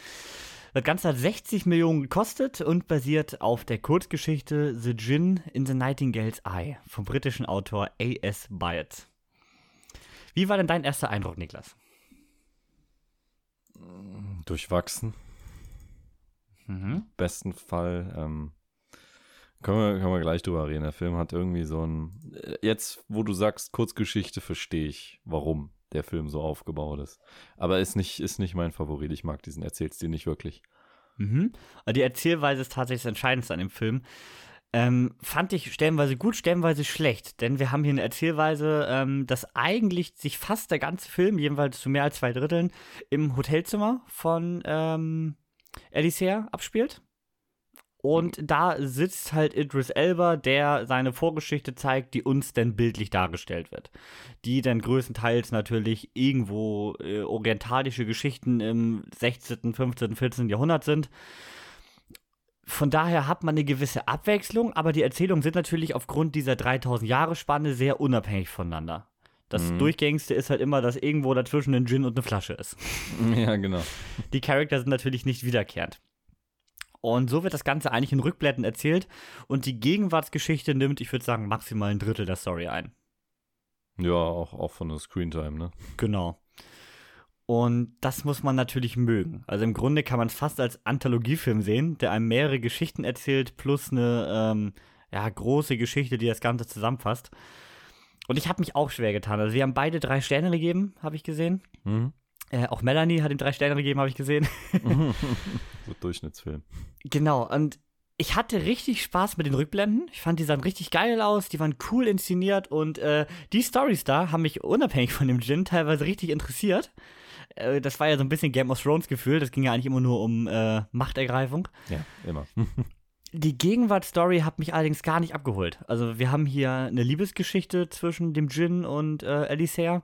Das Ganze hat 60 Millionen gekostet und basiert auf der Kurzgeschichte The Djinn in the Nightingale's Eye vom britischen Autor A.S. Byatt. Wie war denn dein erster Eindruck, Niklas? Durchwachsen. Mhm. Besten Fall. Ähm, können, wir, können wir gleich drüber reden. Der Film hat irgendwie so ein. äh, Jetzt, wo du sagst, Kurzgeschichte, verstehe ich, warum der Film so aufgebaut ist. Aber ist nicht, ist nicht mein Favorit. Ich mag diesen Erzählstil nicht wirklich. Mhm. Die Erzählweise ist tatsächlich das Entscheidendste an dem Film. Ähm, fand ich stellenweise gut, stellenweise schlecht, denn wir haben hier eine Erzählweise, ähm, dass eigentlich sich fast der ganze Film, jedenfalls zu mehr als zwei Dritteln, im Hotelzimmer von ähm, Elisea abspielt. Und da sitzt halt Idris Elba, der seine Vorgeschichte zeigt, die uns dann bildlich dargestellt wird. Die dann größtenteils natürlich irgendwo äh, orientalische Geschichten im 16., 15., 14. Jahrhundert sind. Von daher hat man eine gewisse Abwechslung, aber die Erzählungen sind natürlich aufgrund dieser 3000 Jahre Spanne sehr unabhängig voneinander. Das Mhm. Durchgängigste ist halt immer, dass irgendwo dazwischen ein Gin und eine Flasche ist. Ja, genau. Die Charakter sind natürlich nicht wiederkehrend. Und so wird das Ganze eigentlich in Rückblenden erzählt und die Gegenwartsgeschichte nimmt, ich würde sagen, maximal ein Drittel der Story ein. Ja, auch, auch von der Screentime, ne? Genau. Und das muss man natürlich mögen. Also im Grunde kann man es fast als Anthologiefilm sehen, der einem mehrere Geschichten erzählt, plus eine ähm, ja, große Geschichte, die das Ganze zusammenfasst. Und ich habe mich auch schwer getan. Also wir haben beide drei Sterne gegeben, habe ich gesehen. Mhm. Äh, auch Melanie hat ihm drei Sterne gegeben, habe ich gesehen. so Durchschnittsfilm. Genau, und ich hatte richtig Spaß mit den Rückblenden. Ich fand, die sahen richtig geil aus, die waren cool inszeniert und äh, die Stories da haben mich unabhängig von dem Gin teilweise richtig interessiert. Äh, das war ja so ein bisschen Game of Thrones Gefühl, das ging ja eigentlich immer nur um äh, Machtergreifung. Ja, immer. Die Gegenwartsstory hat mich allerdings gar nicht abgeholt. Also wir haben hier eine Liebesgeschichte zwischen dem Jin und äh, Elisea.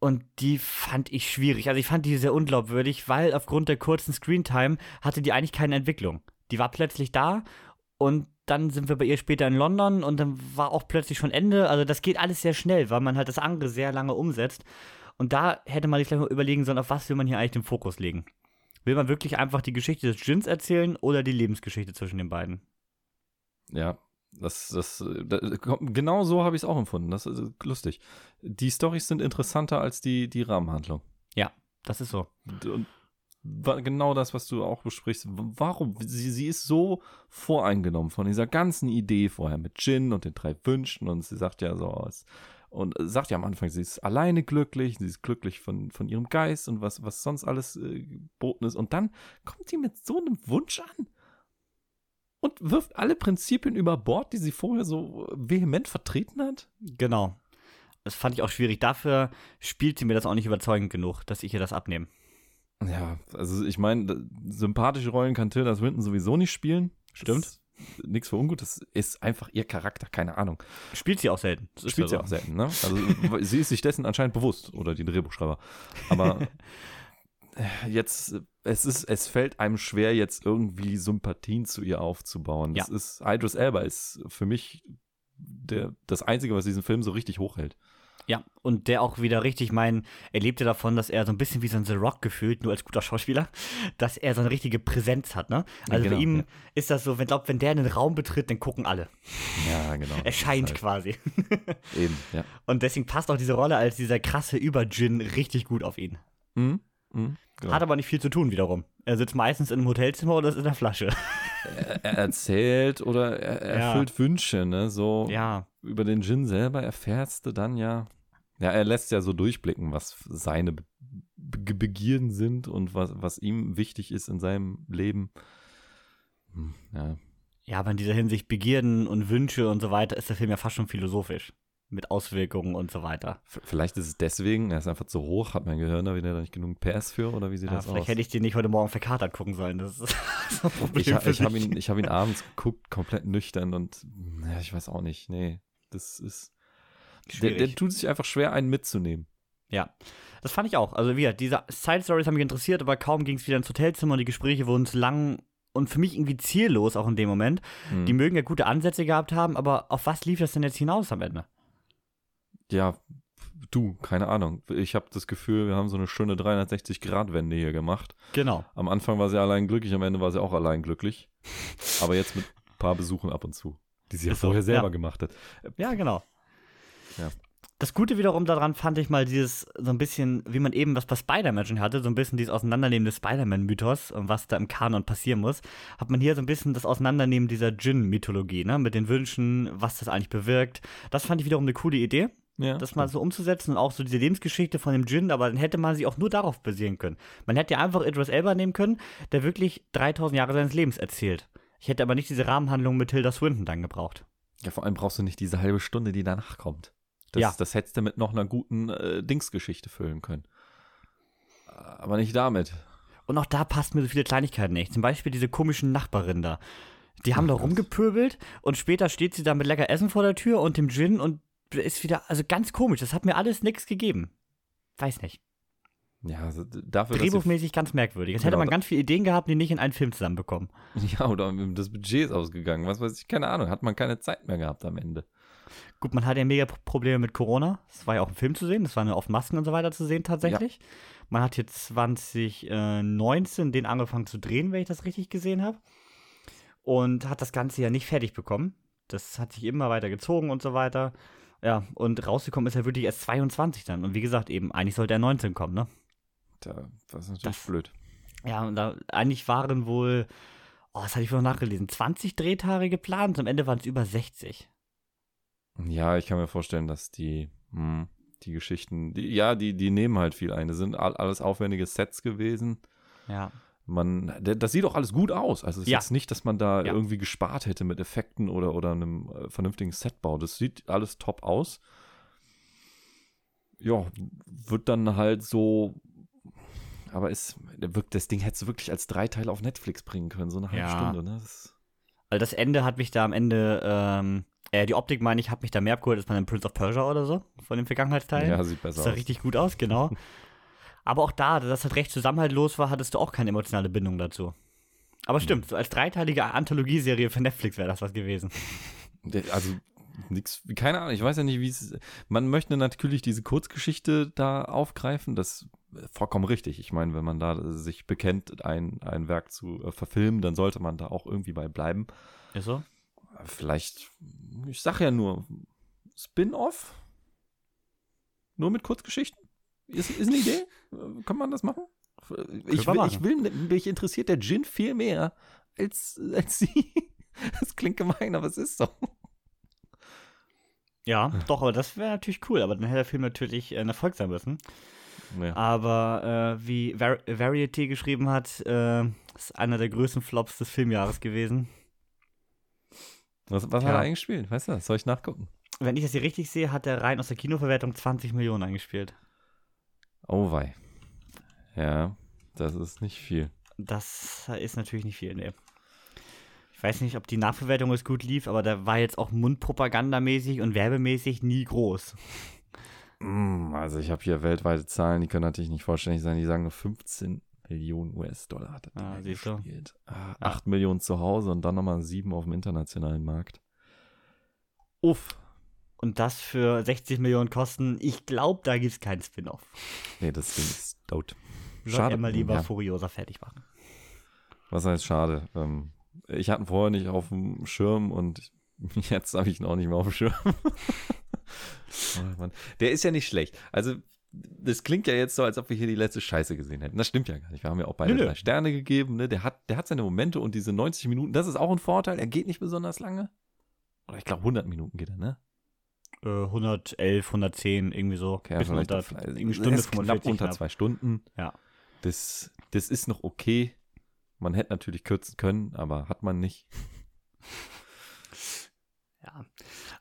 Und die fand ich schwierig. Also ich fand die sehr unglaubwürdig, weil aufgrund der kurzen Screentime hatte die eigentlich keine Entwicklung. Die war plötzlich da und dann sind wir bei ihr später in London und dann war auch plötzlich schon Ende. Also das geht alles sehr schnell, weil man halt das andere sehr lange umsetzt. Und da hätte man sich vielleicht mal überlegen sollen, auf was will man hier eigentlich den Fokus legen. Will man wirklich einfach die Geschichte des Jins erzählen oder die Lebensgeschichte zwischen den beiden? Ja, das, das, das genau so habe ich es auch empfunden. Das ist lustig. Die Storys sind interessanter als die, die Rahmenhandlung. Ja, das ist so. Und genau das, was du auch besprichst. Warum? Sie, sie ist so voreingenommen von dieser ganzen Idee vorher mit Jin und den drei Wünschen und sie sagt ja so es, und sagt ja am Anfang, sie ist alleine glücklich, sie ist glücklich von, von ihrem Geist und was, was sonst alles äh, geboten ist. Und dann kommt sie mit so einem Wunsch an und wirft alle Prinzipien über Bord, die sie vorher so vehement vertreten hat. Genau. Das fand ich auch schwierig. Dafür spielt sie mir das auch nicht überzeugend genug, dass ich ihr das abnehme. Ja, also ich meine, sympathische Rollen kann Tilda Swinton sowieso nicht spielen. Stimmt. Nichts für ungut, das ist einfach ihr Charakter, keine Ahnung. Spielt sie auch selten. Spielt sie so. auch selten, ne? Also sie ist sich dessen anscheinend bewusst, oder die Drehbuchschreiber. Aber jetzt, äh, es ist, es fällt einem schwer, jetzt irgendwie Sympathien zu ihr aufzubauen. Das Ja. ist, Idris Elba ist für mich der, das Einzige, was diesen Film so richtig hochhält. Ja, und der auch wieder richtig, mein, er lebte davon, dass er so ein bisschen wie so ein The Rock gefühlt, nur als guter Schauspieler, dass er so eine richtige Präsenz hat, ne? Also genau, bei ihm ja. ist das so, wenn, glaub, wenn der einen Raum betritt, dann gucken alle. Ja, genau. Er scheint ist quasi. halt Eben, ja. Und deswegen passt auch diese Rolle als dieser krasse Über-Jin richtig gut auf ihn. Mhm. Mhm. Genau. Hat aber nicht viel zu tun wiederum. Er sitzt meistens in einem Hotelzimmer oder ist in der Flasche. er er erzählt oder er er Ja. erfüllt Wünsche, ne? So Ja, über den Djinn selber erfährst du dann ja. Ja, er lässt ja so durchblicken, was seine Be Be Begierden sind und was, was ihm wichtig ist in seinem Leben. Hm, Ja, Ja, aber in dieser Hinsicht Begierden und Wünsche und so weiter ist der Film ja fast schon philosophisch. Mit Auswirkungen und so weiter. Vielleicht ist es deswegen, er ist einfach zu hoch, hat mein Gehirn da wieder nicht genug PS für oder wie sieht Ja, das vielleicht aus? hätte ich den nicht heute Morgen verkatert gucken sollen. Das ist so ein Problem. ich, ha- ich habe ihn, ich hab ihn abends geguckt, komplett nüchtern und ja, ich weiß auch nicht, nee, das ist, der, der tut sich einfach schwer, einen mitzunehmen. Ja, das fand ich auch. Also wie gesagt, diese Side-Stories haben mich interessiert, aber kaum ging es wieder ins Hotelzimmer und die Gespräche wurden zu lang und für mich irgendwie ziellos auch in dem Moment. Hm. Die mögen ja gute Ansätze gehabt haben, aber auf was lief das denn jetzt hinaus am Ende? Ja, du, keine Ahnung. Ich habe das Gefühl, wir haben so eine schöne 360-Grad-Wende hier gemacht. Genau. Am Anfang war sie allein glücklich, am Ende war sie auch allein glücklich. Aber jetzt mit ein paar Besuchen ab und zu, die sie ja Ist so, vorher selber ja. gemacht hat. Ja, genau. Ja. Das Gute wiederum daran fand ich mal dieses, so ein bisschen, wie man eben was bei Spider-Man schon hatte, so ein bisschen dieses Auseinandernehmen des Spider-Man-Mythos und was da im Kanon passieren muss, hat man hier so ein bisschen das Auseinandernehmen dieser Djinn-Mythologie, ne, mit den Wünschen, was das eigentlich bewirkt. Das fand ich wiederum eine coole Idee, Ja. das mal so umzusetzen und auch so diese Lebensgeschichte von dem Djinn, aber dann hätte man sie auch nur darauf basieren können. Man hätte ja einfach Idris Elba nehmen können, der wirklich 3000 Jahre seines Lebens erzählt. Ich hätte aber nicht diese Rahmenhandlung mit Tilda Swinton dann gebraucht. Ja, vor allem brauchst du nicht diese halbe Stunde, die danach kommt. Das, Ja. das hättest du mit noch einer guten äh, Dingsgeschichte füllen können. Aber nicht damit. Und auch da passt mir so viele Kleinigkeiten nicht. Zum Beispiel diese komischen Nachbarinder. Die haben da Ach, was. rumgepöbelt und später steht sie da mit lecker Essen vor der Tür und dem Gin und ist wieder, also ganz komisch. Das hat mir alles nichts gegeben. Weiß nicht. Ja, also dafür, Drehbuchmäßig ganz merkwürdig. Jetzt hätte Genau, man da- ganz viele Ideen gehabt, die nicht in einen Film zusammenbekommen. ja, oder das Budget ist ausgegangen. Was weiß ich, keine Ahnung. Hat man keine Zeit mehr gehabt am Ende. Gut, man hatte ja mega Probleme mit Corona. Das war ja auch im Film zu sehen. Das waren ja oft Masken und so weiter zu sehen tatsächlich. Man hat jetzt 2019 den angefangen zu drehen, wenn ich das richtig gesehen habe. Und hat das Ganze ja nicht fertig bekommen. Das hat sich immer weiter gezogen und so weiter. Ja, und rausgekommen ist er wirklich erst 22 dann. Und wie gesagt, eben, eigentlich sollte er 19 kommen, ne? Da, das ist natürlich Das- blöd. Ja, und da eigentlich waren wohl, oh, das hatte ich vorhin nachgelesen, 20 Drehtage geplant. Am Ende waren es über 60. Ja, ich kann mir vorstellen, dass die, hm, die Geschichten, die, ja, die, die nehmen halt viel ein. Das sind all, alles aufwendige Sets gewesen. Ja. Man, das sieht auch alles gut aus. Also es ist Ja. jetzt nicht, dass man da Ja. irgendwie gespart hätte mit Effekten oder, oder einem äh, vernünftigen Setbau. Das sieht alles top aus. Ja, wird dann halt so. Aber es wirkt, das Ding hättest du wirklich als drei Teile auf Netflix bringen können, so eine halbe Ja. Stunde. Ne? Das, Also das Ende hat mich da am Ende, ähm, äh, die Optik meine ich, hat mich da mehr abgeholt als bei einem Prince of Persia oder so, von den Vergangenheitsteilen. ja, sieht das besser sah aus. richtig gut aus, genau. Aber auch da, da das halt recht zusammenhaltlos war, hattest du auch keine emotionale Bindung dazu. Aber stimmt, so als dreiteilige Anthologieserie für Netflix wäre das was gewesen. Also nix, keine Ahnung, ich weiß ja nicht, wie es. Man möchte natürlich diese Kurzgeschichte da aufgreifen, das ist vollkommen richtig. Ich meine, wenn man da sich bekennt, ein, ein Werk zu äh, verfilmen, dann sollte man da auch irgendwie bei bleiben. Ist so? Vielleicht, ich sag ja nur, Spin-off? Nur mit Kurzgeschichten? Ist, ist eine Idee? Kann man das machen? Ich, will, ich will, mich interessiert der Gin viel mehr als, als sie. Das klingt gemein, aber es ist so. Ja, doch, aber das wäre natürlich cool. Aber dann hätte der Film natürlich äh, ein Erfolg sein müssen. Ja. Aber äh, wie Var Variety geschrieben hat, äh, ist einer der größten Flops des Filmjahres gewesen. Was, was Ja. hat er eingespielt? Weißt du, soll ich nachgucken? Wenn ich das hier richtig sehe, hat er rein aus der Kinoverwertung 20 Millionen eingespielt. Oh wei. Ja, das ist nicht viel. Das ist natürlich nicht viel, ne. Ich weiß nicht, ob die Nachverwertung jetzt gut lief, aber da war jetzt auch mundpropagandamäßig und werbemäßig nie groß. Mm, Also ich habe hier weltweite Zahlen, die können natürlich nicht vollständig sein. Die sagen nur 15 Millionen US-Dollar hat er Ah, gespielt. Ah, Ja. 8 Millionen zu Hause und dann nochmal 7 auf dem internationalen Markt. Uff. Und das für 60 Millionen Kosten, ich glaube, da gibt es keinen Spin-off. Nee, das Ding ist tot. Sollte er mal lieber Ja. Furiosa fertig machen. Was heißt schade? Ähm, ich hatte ihn vorher nicht auf dem Schirm und jetzt habe ich ihn auch nicht mehr auf dem Schirm. oh. Der ist ja nicht schlecht. Also, das klingt ja jetzt so, als ob wir hier die letzte Scheiße gesehen hätten. Das stimmt ja gar nicht. Wir haben ja auch beide Nö, nö. drei Sterne gegeben. Ne? Der, hat, der hat seine Momente und diese 90 Minuten, das ist auch ein Vorteil. Er geht nicht besonders lange. Oder ich glaube, 100 Minuten geht er, ne? Äh, 111, 110, irgendwie so. Okay, Bisschen vielleicht unter, vielleicht- irgendwie Stunde knapp 45 unter knapp. zwei Stunden. Ja. Das, das ist noch okay. Man hätte natürlich kürzen können, aber hat man nicht. Ja.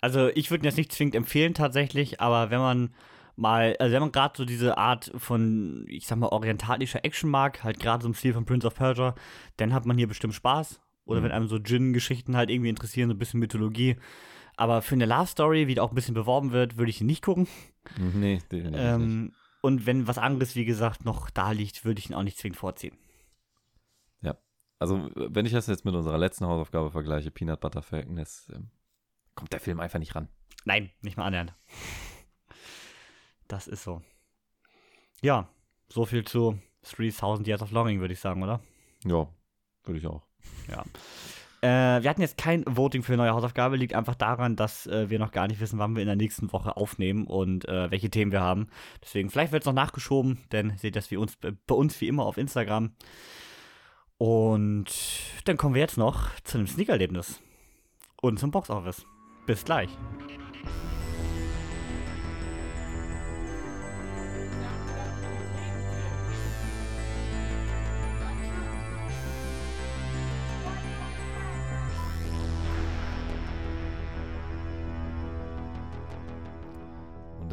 Also ich würde jetzt nicht zwingend empfehlen tatsächlich, aber wenn man mal, also wenn man gerade so diese Art von, ich sag mal, orientalischer Action mag, halt gerade so im Stil von Prince of Persia, dann hat man hier bestimmt Spaß. Oder Mhm. wenn einem so Djinn-Geschichten halt irgendwie interessieren, so ein bisschen Mythologie. Aber für eine Love Story, wie die auch ein bisschen beworben wird, würde ich ihn nicht gucken. Nee, definitiv nicht. Ähm, und wenn was anderes, wie gesagt, noch da liegt, würde ich ihn auch nicht zwingend vorziehen. Also, wenn ich das jetzt mit unserer letzten Hausaufgabe vergleiche, Peanut Butter Falcon, das ähm, kommt der Film einfach nicht ran. Nein, nicht mal annähernd. Das ist so. Ja, so viel zu 3000 Years of Longing, würde ich sagen, oder? Ja, würde ich auch. Äh, wir hatten jetzt kein Voting für neue Hausaufgabe, liegt einfach daran, dass äh, wir noch gar nicht wissen, wann wir in der nächsten Woche aufnehmen und äh, welche Themen wir haben. Deswegen, vielleicht wird es noch nachgeschoben, denn seht das wie uns, bei uns wie immer auf Instagram. Und dann kommen wir jetzt noch zu einem Sneakerlebnis und zum Boxoffice. Bis gleich.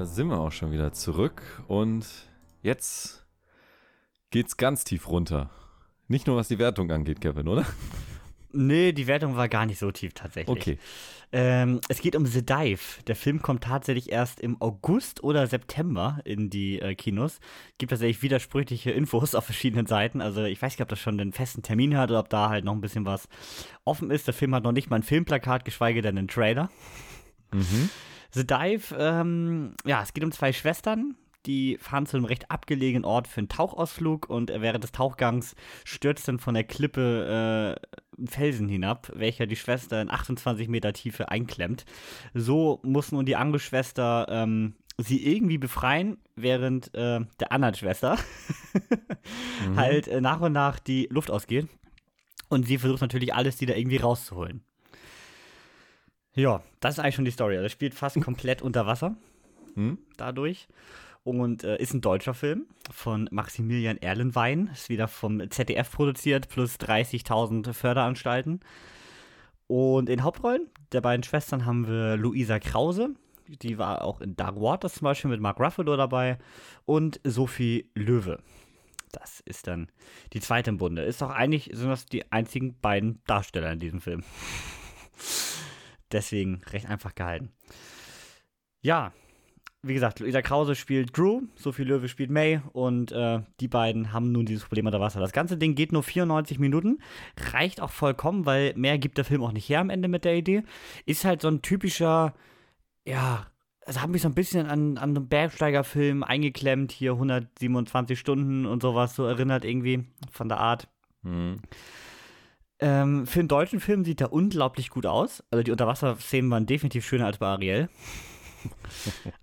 Da sind wir auch schon wieder zurück und jetzt geht's ganz tief runter. Nicht nur was die Wertung angeht, Kevin, oder? Nee, die Wertung war gar nicht so tief tatsächlich. Okay. Ähm, es geht um The Dive. Der Film kommt tatsächlich erst im August oder September in die äh, Kinos. Gibt tatsächlich widersprüchliche Infos auf verschiedenen Seiten. Also ich weiß nicht, ob das schon den festen Termin hat oder ob da halt noch ein bisschen was offen ist. Der Film hat noch nicht mal ein Filmplakat, geschweige denn einen Trailer. Mhm. The Dive, ähm, ja, es geht um zwei Schwestern, die fahren zu einem recht abgelegenen Ort für einen Tauchausflug und während des Tauchgangs stürzt dann von der Klippe äh, ein Felsen hinab, welcher die Schwester in 28 Meter Tiefe einklemmt. So muss nun die Angeschwester ähm, sie irgendwie befreien, während äh, der anderen Schwester Mhm. halt äh, nach und nach die Luft ausgeht. Und sie versucht natürlich alles, die da irgendwie rauszuholen. Ja, das ist eigentlich schon die Story. Also, es spielt fast komplett unter Wasser Hm? dadurch. Und äh, ist ein deutscher Film von Maximilian Erlenwein. Ist wieder vom ZDF produziert, plus 30.000 Förderanstalten. Und in Hauptrollen der beiden Schwestern haben wir Luisa Krause. Die war auch in Dark Waters zum Beispiel mit Mark Ruffalo dabei. Und Sophie Löwe. Das ist dann die zweite im Bunde. Ist auch eigentlich, sind das die einzigen beiden Darsteller in diesem Film. Deswegen recht einfach gehalten. Ja, wie gesagt, Luisa Krause spielt Drew, Sophie Löwe spielt May und äh, die beiden haben nun dieses Problem unter Wasser. Das ganze Ding geht nur 94 Minuten, reicht auch vollkommen, weil mehr gibt der Film auch nicht her am Ende mit der Idee. Ist halt so ein typischer, ja, es hat mich so ein bisschen an, an einen Bergsteigerfilm eingeklemmt, hier 127 Stunden und sowas, so erinnert irgendwie von der Art. Hm. Ähm, für einen deutschen Film sieht er unglaublich gut aus. Also die Unterwasserszenen waren definitiv schöner als bei Ariel.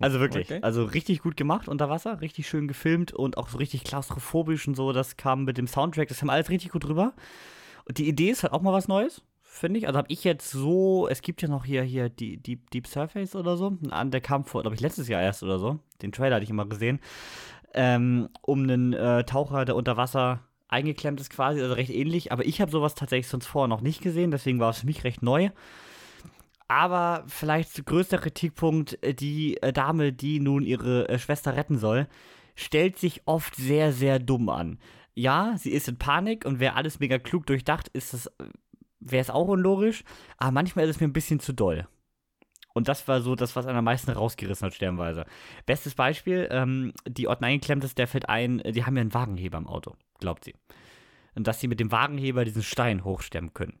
Also wirklich, Okay. also richtig gut gemacht unter Wasser, richtig schön gefilmt und auch so richtig klaustrophobisch und so. Das kam mit dem Soundtrack, das haben alles richtig gut drüber. Und die Idee ist halt auch mal was Neues, finde ich. Also habe ich jetzt so, es gibt ja noch hier, hier die Deep, Deep Surface oder so, an der kam vor, glaube ich, letztes Jahr erst oder so. Den Trailer hatte ich immer gesehen. Ähm, um einen äh, Taucher, der unter Wasser eingeklemmt ist quasi, also recht ähnlich. Aber ich habe sowas tatsächlich sonst vorher noch nicht gesehen, deswegen war es für mich recht neu. Aber vielleicht der größte Kritikpunkt, äh, die äh, Dame, die nun ihre äh, Schwester retten soll, stellt sich oft sehr, sehr dumm an. Ja, sie ist in Panik und wäre alles mega klug durchdacht, ist das, wäre es auch unlogisch, aber manchmal ist es mir ein bisschen zu doll. Und das war so das, was einen am meisten rausgerissen hat, sternweise. Bestes Beispiel, ähm, die Orten eingeklemmt ist, der fällt ein, die haben ja einen Wagenheber im Auto, glaubt sie. Und dass sie mit dem Wagenheber diesen Stein hochstemmen können.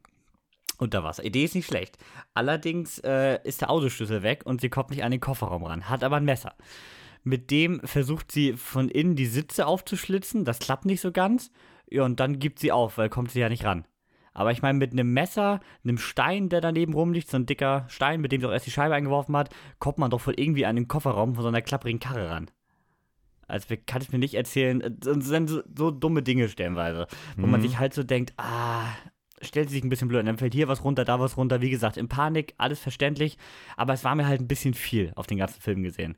Unter Wasser. Idee ist nicht schlecht. Allerdings äh, ist der Autoschlüssel weg und sie kommt nicht an den Kofferraum ran, hat aber ein Messer. Mit dem versucht sie von innen die Sitze aufzuschlitzen, das klappt nicht so ganz. Ja, und dann gibt sie auf, weil kommt sie ja nicht ran. Aber ich meine, mit einem Messer, einem Stein, der daneben rumliegt, so ein dicker Stein, mit dem sie auch erst die Scheibe eingeworfen hat, kommt man doch wohl irgendwie an den Kofferraum von so einer klapprigen Karre ran. Also kann ich mir nicht erzählen, äh, das sind so, so dumme Dinge stellenweise, wo man Mhm. sich halt so denkt, ah, stellt sich ein bisschen blöd, dann fällt hier was runter, da was runter, wie gesagt, in Panik, alles verständlich, aber es war mir halt ein bisschen viel auf den ganzen Film gesehen,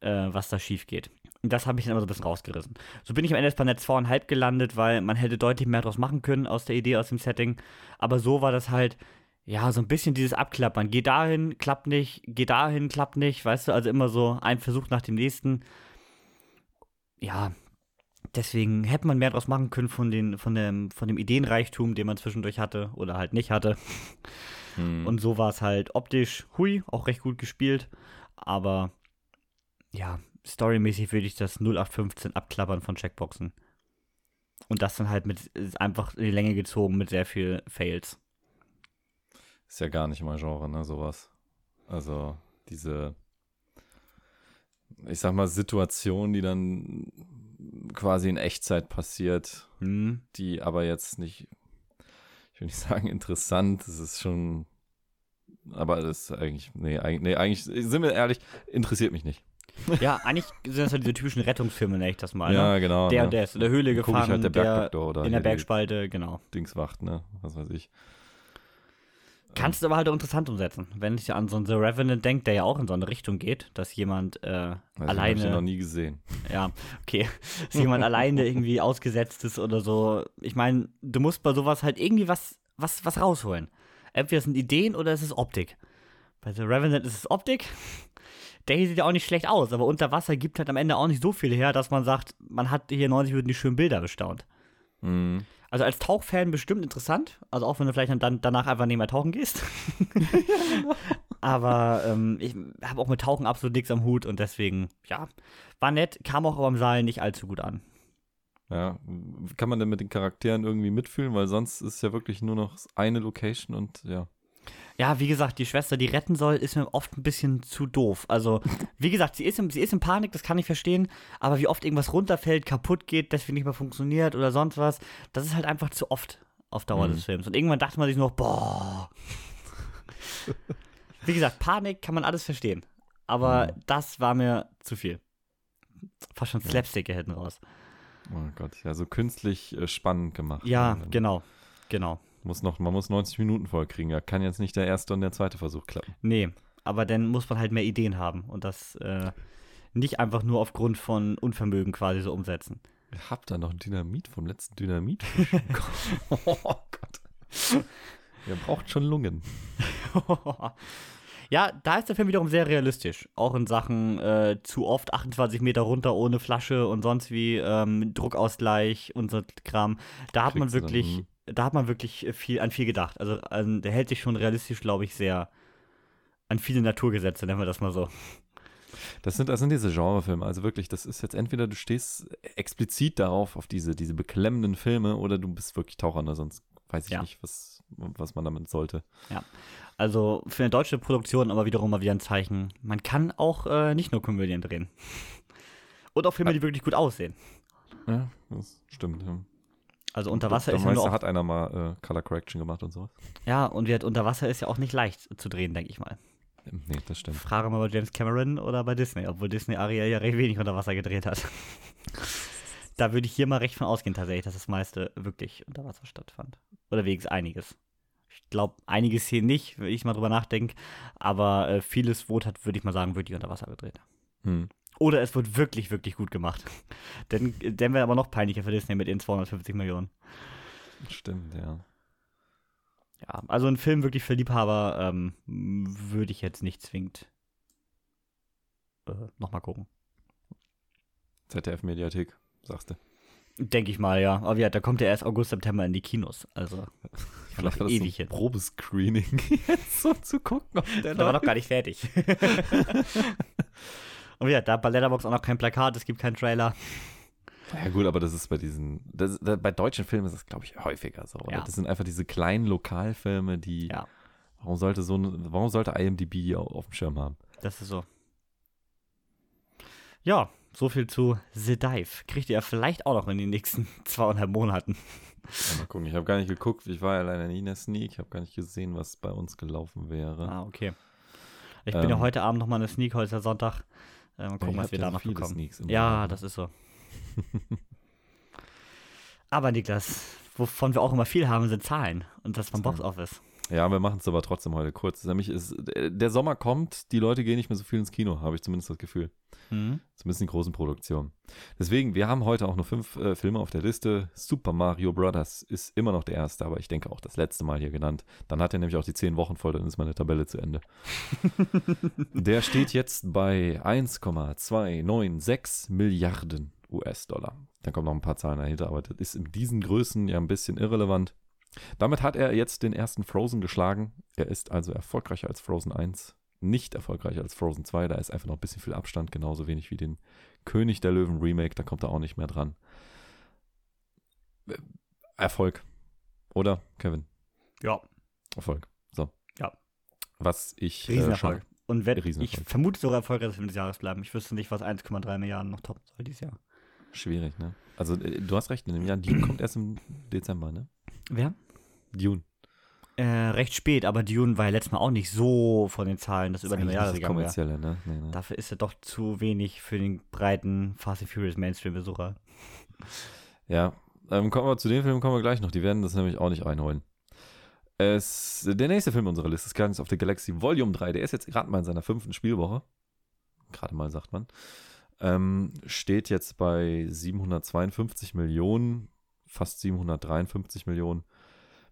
äh, was da schief geht. Und das habe ich dann immer so ein bisschen rausgerissen. So bin ich am Ende bei Netz zweieinhalb gelandet, weil man hätte deutlich mehr draus machen können aus der Idee, aus dem Setting. Aber so war das halt, ja, so ein bisschen dieses Abklappern. Geh dahin, klappt nicht, geh dahin, klappt nicht, weißt du, also immer so ein Versuch nach dem nächsten. Ja, deswegen hätte man mehr draus machen können von, den, von, dem, von dem Ideenreichtum, den man zwischendurch hatte oder halt nicht hatte. Hm. Und so war es halt optisch, hui, auch recht gut gespielt. Aber ja, storymäßig würde ich das 0815 abklappern von Checkboxen. Und das dann halt mit einfach in die Länge gezogen mit sehr viel Fails. Ist ja gar nicht mein Genre, ne, sowas. Also, diese, ich sag mal, Situation, die dann quasi in Echtzeit passiert, Hm. die aber jetzt nicht, ich will nicht sagen interessant, es ist schon, aber das ist eigentlich, nee, eigentlich, nee, eigentlich, sind wir ehrlich, interessiert mich nicht. Ja, eigentlich sind das ja diese typischen Rettungsfilme, nenne ich das mal. Ja, ne? genau. Der ne? und der ist in der Höhle gefangen, halt der der in der Bergspalte, genau. Dingswacht, ne? Was weiß ich. Kannst du aber halt auch interessant umsetzen. Wenn ich an so einen The Revenant denke, der ja auch in so eine Richtung geht, dass jemand äh, Also, Ich habe alleine. noch nie gesehen. Ja, okay. Dass jemand alleine irgendwie ausgesetzt ist oder so. Ich meine, du musst bei sowas halt irgendwie was, was, was rausholen. Entweder es sind Ideen oder es ist Optik. Bei The Revenant ist es Optik. Der hier sieht ja auch nicht schlecht aus, aber unter Wasser gibt halt am Ende auch nicht so viel her, dass man sagt, man hat hier 90 Minuten die schönen Bilder bestaunt. Mhm. Also als Tauchfan bestimmt interessant. Also auch wenn du vielleicht dann danach einfach nicht mehr tauchen gehst. aber ähm, ich habe auch mit Tauchen absolut nichts am Hut und deswegen, ja, war nett, kam auch aber im Saal nicht allzu gut an. Ja, kann man denn mit den Charakteren irgendwie mitfühlen, weil sonst ist ja wirklich nur noch eine Location und ja. Ja, wie gesagt, die Schwester, die retten soll, ist mir oft ein bisschen zu doof. Also, wie gesagt, sie ist, in, sie ist in Panik, das kann ich verstehen, aber wie oft irgendwas runterfällt, kaputt geht, deswegen nicht mehr funktioniert oder sonst was, das ist halt einfach zu oft auf Dauer Mhm. des Films. Und irgendwann dachte man sich noch, boah. wie gesagt, Panik kann man alles verstehen, aber Mhm. das war mir zu viel. Fast schon Ja. Slapstick hier hinten raus. Oh Gott, ja, so künstlich äh, spannend gemacht. Ja, genau, genau. Muss noch, man muss 90 Minuten voll kriegen. Ja, kann jetzt nicht der erste und der zweite Versuch klappen. Nee, aber dann muss man halt mehr Ideen haben und das äh, nicht einfach nur aufgrund von Unvermögen quasi so umsetzen. Ich hab da noch Dynamit vom letzten Dynamit. oh Gott. Ihr braucht schon Lungen. ja, da ist der Film wiederum sehr realistisch. Auch in Sachen äh, zu oft 28 Meter runter ohne Flasche und sonst wie ähm, Druckausgleich und so Kram. Da hat man Kriegst dann, wirklich. Da hat man wirklich viel an viel gedacht. Also an, der hält sich schon realistisch, glaube ich, sehr an viele Naturgesetze, nennen wir das mal so. Das sind, das sind diese Genrefilme. Also wirklich, das ist jetzt entweder du stehst explizit darauf, auf diese, diese beklemmenden Filme, oder du bist wirklich Taucher, ne? sonst weiß ich Ja. nicht, was, was man damit sollte. Also für eine deutsche Produktion aber wiederum mal wieder ein Zeichen. Man kann auch äh, nicht nur Komödien drehen. Und auch Filme, die wirklich gut aussehen. Ja, das stimmt. Ja. Also unter Wasser ist ja nur auch, hat einer mal äh, Color Correction gemacht und sowas. ja und halt unter Wasser ist ja auch nicht leicht zu drehen, denke ich mal. Ähm, Nee, das stimmt. Frage mal bei James Cameron oder bei Disney, obwohl Disney Ariel ja recht wenig unter Wasser gedreht hat. da würde ich hier mal recht von ausgehen tatsächlich, dass das meiste wirklich unter Wasser stattfand. Oder wenigstens einiges. Ich glaube, einiges hier nicht, wenn ich mal drüber nachdenke, aber äh, vieles wurde hat, würde ich mal sagen, wirklich unter Wasser gedreht. Hm. Oder es wird wirklich, wirklich gut gemacht. Denn dann wäre aber noch peinlicher für Disney mit ihren 250 Millionen. Stimmt, ja. Ja, also ein Film wirklich für Liebhaber ähm, würde ich jetzt nicht zwingend äh, nochmal gucken. ZDF-Mediathek, sagst du. Denke ich mal, ja. Aber ja, da kommt ja erst August, September in die Kinos. Also, Vielleicht war das ewig so ein. Probescreening, jetzt so zu gucken, ob der der war noch gar nicht fertig. Und ja, da bei Letterboxd auch noch kein Plakat, es gibt keinen Trailer. Ja gut, aber das ist bei diesen, das, da, bei deutschen Filmen ist das, glaube ich, häufiger so. Ja. Das sind einfach diese kleinen Lokalfilme, die, Ja. warum sollte so, ein- warum sollte IMDb die au- auf dem Schirm haben? Das ist so. Ja, so viel zu The Dive. Kriegt ihr vielleicht auch noch in den nächsten zweieinhalb Monaten. Ja, mal gucken, ich habe gar nicht geguckt, ich war ja leider nie in der Sneak, ich habe gar nicht gesehen, was bei uns gelaufen wäre. Ah, okay. Ich bin ja Ähm. heute Abend nochmal in der Sneak, heute ist ja Sonntag. Äh, mal Ja, gucken, ihr was wir ja da noch bekommen. Ja, das ist so. Aber Niklas, wovon wir auch immer viel haben, sind Zahlen. Und das vom. Box Office. Ja, wir machen es aber trotzdem heute kurz. Nämlich ist, äh, der Sommer kommt, die Leute gehen nicht mehr so viel ins Kino, habe ich zumindest das Gefühl. Mhm. Zumindest in großen Produktionen. Deswegen, wir haben heute auch nur fünf äh, Filme auf der Liste. Super Mario Brothers ist immer noch der erste, aber ich denke auch das letzte Mal hier genannt. Dann hat er nämlich auch die zehn Wochen voll, dann ist meine Tabelle zu Ende. der steht jetzt bei 1,296 Milliarden US-Dollar. Da kommen noch ein paar Zahlen dahinter, aber das ist in diesen Größen ja ein bisschen irrelevant. Damit hat er jetzt den ersten Frozen geschlagen. Er ist also erfolgreicher als Frozen 1, nicht erfolgreicher als Frozen 2. Da ist einfach noch ein bisschen viel Abstand, genauso wenig wie den König der Löwen Remake. Da kommt er auch nicht mehr dran. Äh, Erfolg. Oder, Kevin? Ja, Erfolg. So. Ja. Was ich äh, Riesenerfolg. schon. Und wenn, ich vermute sogar erfolgreich Film des Jahres bleiben. Ich wüsste nicht, was 1,3 Milliarden noch toppen soll dieses Jahr. Schwierig, ne? Also, äh, du hast recht, in dem Jahr Dune kommt erst im Dezember, ne? Wer? Dune. Äh, recht spät, aber Dune war ja letztes Mal auch nicht so von den Zahlen, dass über eine Milliarde das gegangen kommerzielle, ne? Nee, nee. Dafür ist er doch zu wenig für den breiten Fast and Furious Mainstream-Besucher. Ja, ähm, kommen wir zu den Filmen, kommen wir gleich noch. Die werden das nämlich auch nicht reinholen. Es, der nächste Film unserer Liste ist Guardians of the Galaxy Volume 3. Der ist jetzt gerade mal in seiner fünften Spielwoche. Gerade mal, sagt man. Ähm, steht jetzt bei 752 Millionen, fast 753 Millionen.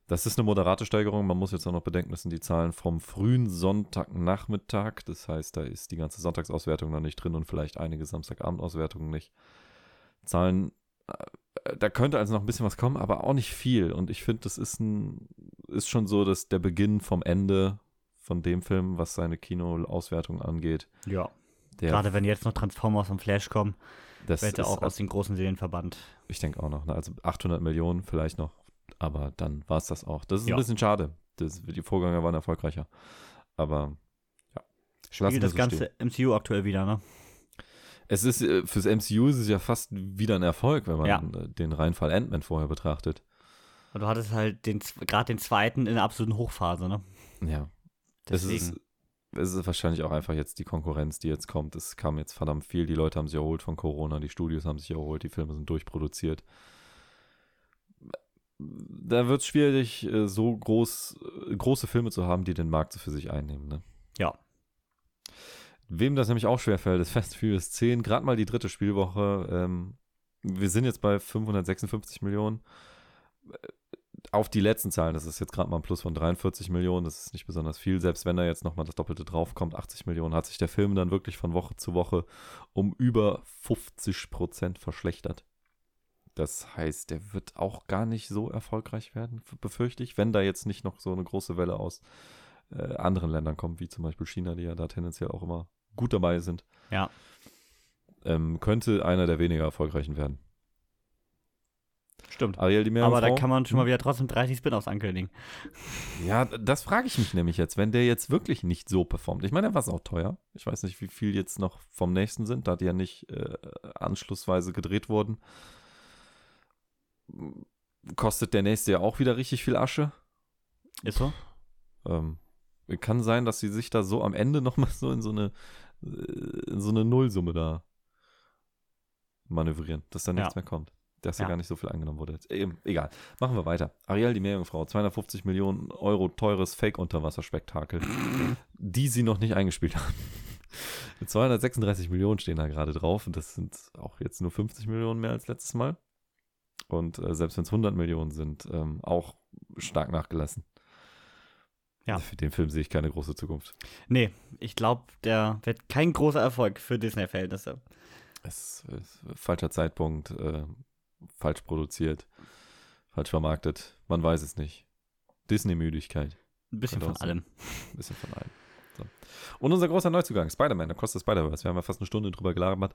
Das ist eine moderate Steigerung. Man muss jetzt auch noch bedenken, das sind die Zahlen vom frühen Sonntagnachmittag. Das heißt, da ist die ganze Sonntagsauswertung noch nicht drin und vielleicht einige Samstagabendauswertungen nicht. Zahlen, äh, da könnte also noch ein bisschen was kommen, aber auch nicht viel. Und ich finde, das ist, ein, ist schon so, dass der Beginn vom Ende von dem Film, was seine Kinoauswertung angeht. Ja. Gerade wenn jetzt noch Transformers und Flash kommen, das ist auch aus den großen Serien verbannt. Ich denke auch noch. Ne? Also 800 Millionen vielleicht noch. Aber dann war es das auch. Das ist Ja. ein bisschen schade. Das, die Vorgänger waren erfolgreicher. Aber ja. Spielt wir das so ganze MCU aktuell wieder, ne? Es ist, äh, fürs MCU ist es ja fast wieder ein Erfolg, wenn man Ja. äh, den Reinfall Ant-Man vorher betrachtet. Und du hattest halt den, gerade den zweiten in der absoluten Hochphase, ne? Ja. Es Deswegen. ist, es ist wahrscheinlich auch einfach jetzt die Konkurrenz, die jetzt kommt. Es kam jetzt verdammt viel. Die Leute haben sich erholt von Corona, die Studios haben sich erholt, die Filme sind durchproduziert. Da wird es schwierig, äh, so groß, äh, große Filme zu haben, die den Markt so für sich einnehmen. Ne? Ja. Wem das nämlich auch schwerfällt, ist Fast Furious 10, gerade mal die dritte Spielwoche. Ähm, wir sind jetzt bei 556 Millionen. Auf die letzten Zahlen, das ist jetzt gerade mal ein Plus von 43 Millionen, das ist nicht besonders viel. Selbst wenn da jetzt nochmal das Doppelte draufkommt, 80 Millionen, hat sich der Film dann wirklich von Woche zu Woche um über 50 Prozent verschlechtert. Das heißt, der wird auch gar nicht so erfolgreich werden, befürchte ich, wenn da jetzt nicht noch so eine große Welle aus äh, anderen Ländern kommt, wie zum Beispiel China, die ja da tendenziell auch immer gut dabei sind, Ja. ähm, könnte einer der weniger erfolgreichen werden. Stimmt. Ariel, die? Aber da kann man schon mal wieder trotzdem 30 Spin-offs ankündigen. Ja, das frage ich mich nämlich jetzt, wenn der jetzt wirklich nicht so performt. Ich meine, der war es auch teuer. Ich weiß nicht, wie viel jetzt noch vom nächsten sind, da die ja nicht äh, anschlussweise gedreht wurden. Kostet der nächste ja auch wieder richtig viel Asche. Ist so? Ähm, kann sein, dass sie sich da so am Ende nochmal so in so eine, äh, in so eine Nullsumme da manövrieren, dass da nichts Ja. mehr kommt. Dass ja gar nicht so viel angenommen wurde. Eben, egal. Machen wir weiter. Ariel, die Meerjungfrau, 250 Millionen Euro teures Fake-Unterwasserspektakel, die sie noch nicht eingespielt haben. 236 Millionen stehen da gerade drauf und das sind auch jetzt nur 50 Millionen mehr als letztes Mal. Und äh, selbst wenn es 100 Millionen sind, ähm, auch stark nachgelassen. Ja. Für den Film sehe ich keine große Zukunft. Nee, ich glaube, der wird kein großer Erfolg für Disney-Verhältnisse. Es ist falscher Zeitpunkt, äh, falsch produziert, falsch vermarktet. Man weiß es nicht. Disney-Müdigkeit. Ein bisschen Könnte von allem. Ein bisschen von allem. So. Und unser großer Neuzugang, Spider-Man, Across the Spider-Verse. Wir haben ja fast eine Stunde drüber gelabert.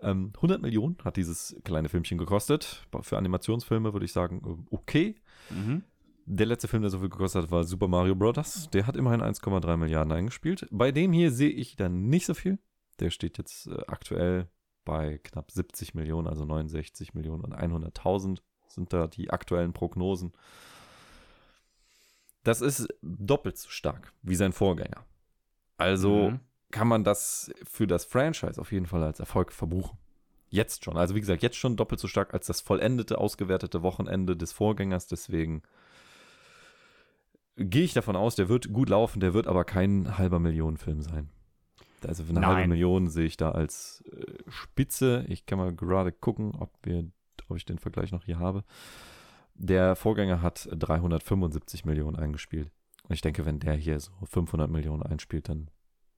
Ähm, 100 Millionen hat dieses kleine Filmchen gekostet. Für Animationsfilme würde ich sagen, äh, okay. Mhm. Der letzte Film, der so viel gekostet hat, war Super Mario Bros. Der hat immerhin 1,3 Milliarden eingespielt. Bei dem hier sehe ich dann nicht so viel. Der steht jetzt äh, aktuell bei knapp 70 Millionen, also 69 Millionen und 100.000 sind da die aktuellen Prognosen. Das ist doppelt so stark wie sein Vorgänger. Also Mhm. kann man das für das Franchise auf jeden Fall als Erfolg verbuchen. Jetzt schon. Also wie gesagt, jetzt schon doppelt so stark als das vollendete, ausgewertete Wochenende des Vorgängers. Deswegen gehe ich davon aus, der wird gut laufen, der wird aber kein halber Millionenfilm sein. Also für eine Nein. halbe Million sehe ich da als äh, Spitze. Ich kann mal gerade gucken, ob, wir, ob ich den Vergleich noch hier habe. Der Vorgänger hat 375 Millionen eingespielt. Und ich denke, wenn der hier so 500 Millionen einspielt, dann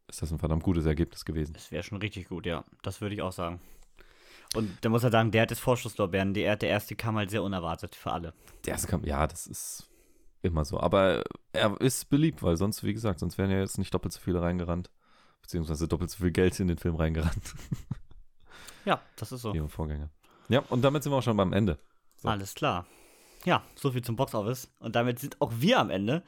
ist das ein verdammt gutes Ergebnis gewesen. Das wäre schon richtig gut, ja. Das würde ich auch sagen. Und da muss er sagen, der hat das Vorschusslorbeeren. Der, der erste kam halt sehr unerwartet für alle. Der erste kam, ja, das ist immer so. Aber er ist beliebt, weil sonst, wie gesagt, sonst wären ja jetzt nicht doppelt so viele reingerannt. Beziehungsweise doppelt so viel Geld in den Film reingerannt. Ja, das ist so. Im Vorgänger. Ja, und damit sind wir auch schon beim Ende. So. Alles klar. Ja, so viel zum Boxoffice. Und damit sind auch wir am Ende.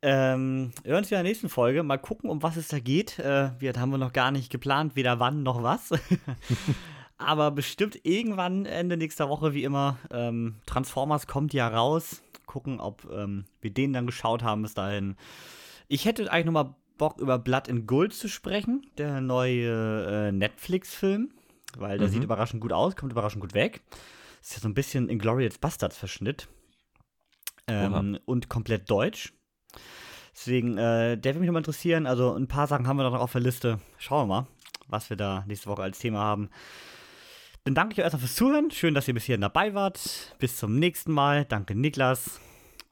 Ähm, wir hören uns in der nächsten Folge. Mal gucken, um was es da geht. Äh, wir haben wir noch gar nicht geplant, weder wann noch was. Aber bestimmt irgendwann Ende nächster Woche, wie immer. Ähm, Transformers kommt ja raus. gucken, ob ähm, wir den dann geschaut haben bis dahin. Ich hätte eigentlich nochmal Bock, über Blood in Gold zu sprechen, der neue äh, Netflix-Film, weil der Mhm. sieht überraschend gut aus, kommt überraschend gut weg. Ist ja so ein bisschen Inglourious Bastards-Verschnitt. Ähm, und komplett deutsch. Deswegen, äh, der würde mich nochmal interessieren. Also ein paar Sachen haben wir noch auf der Liste. Schauen wir mal, was wir da nächste Woche als Thema haben. Dann danke ich euch erstmal fürs Zuhören. Schön, dass ihr bis hierhin dabei wart. Bis zum nächsten Mal. Danke, Niklas.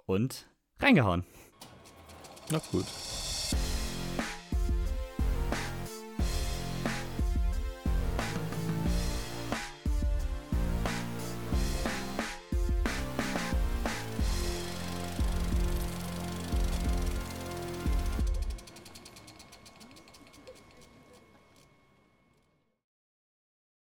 Und reingehauen. Na gut.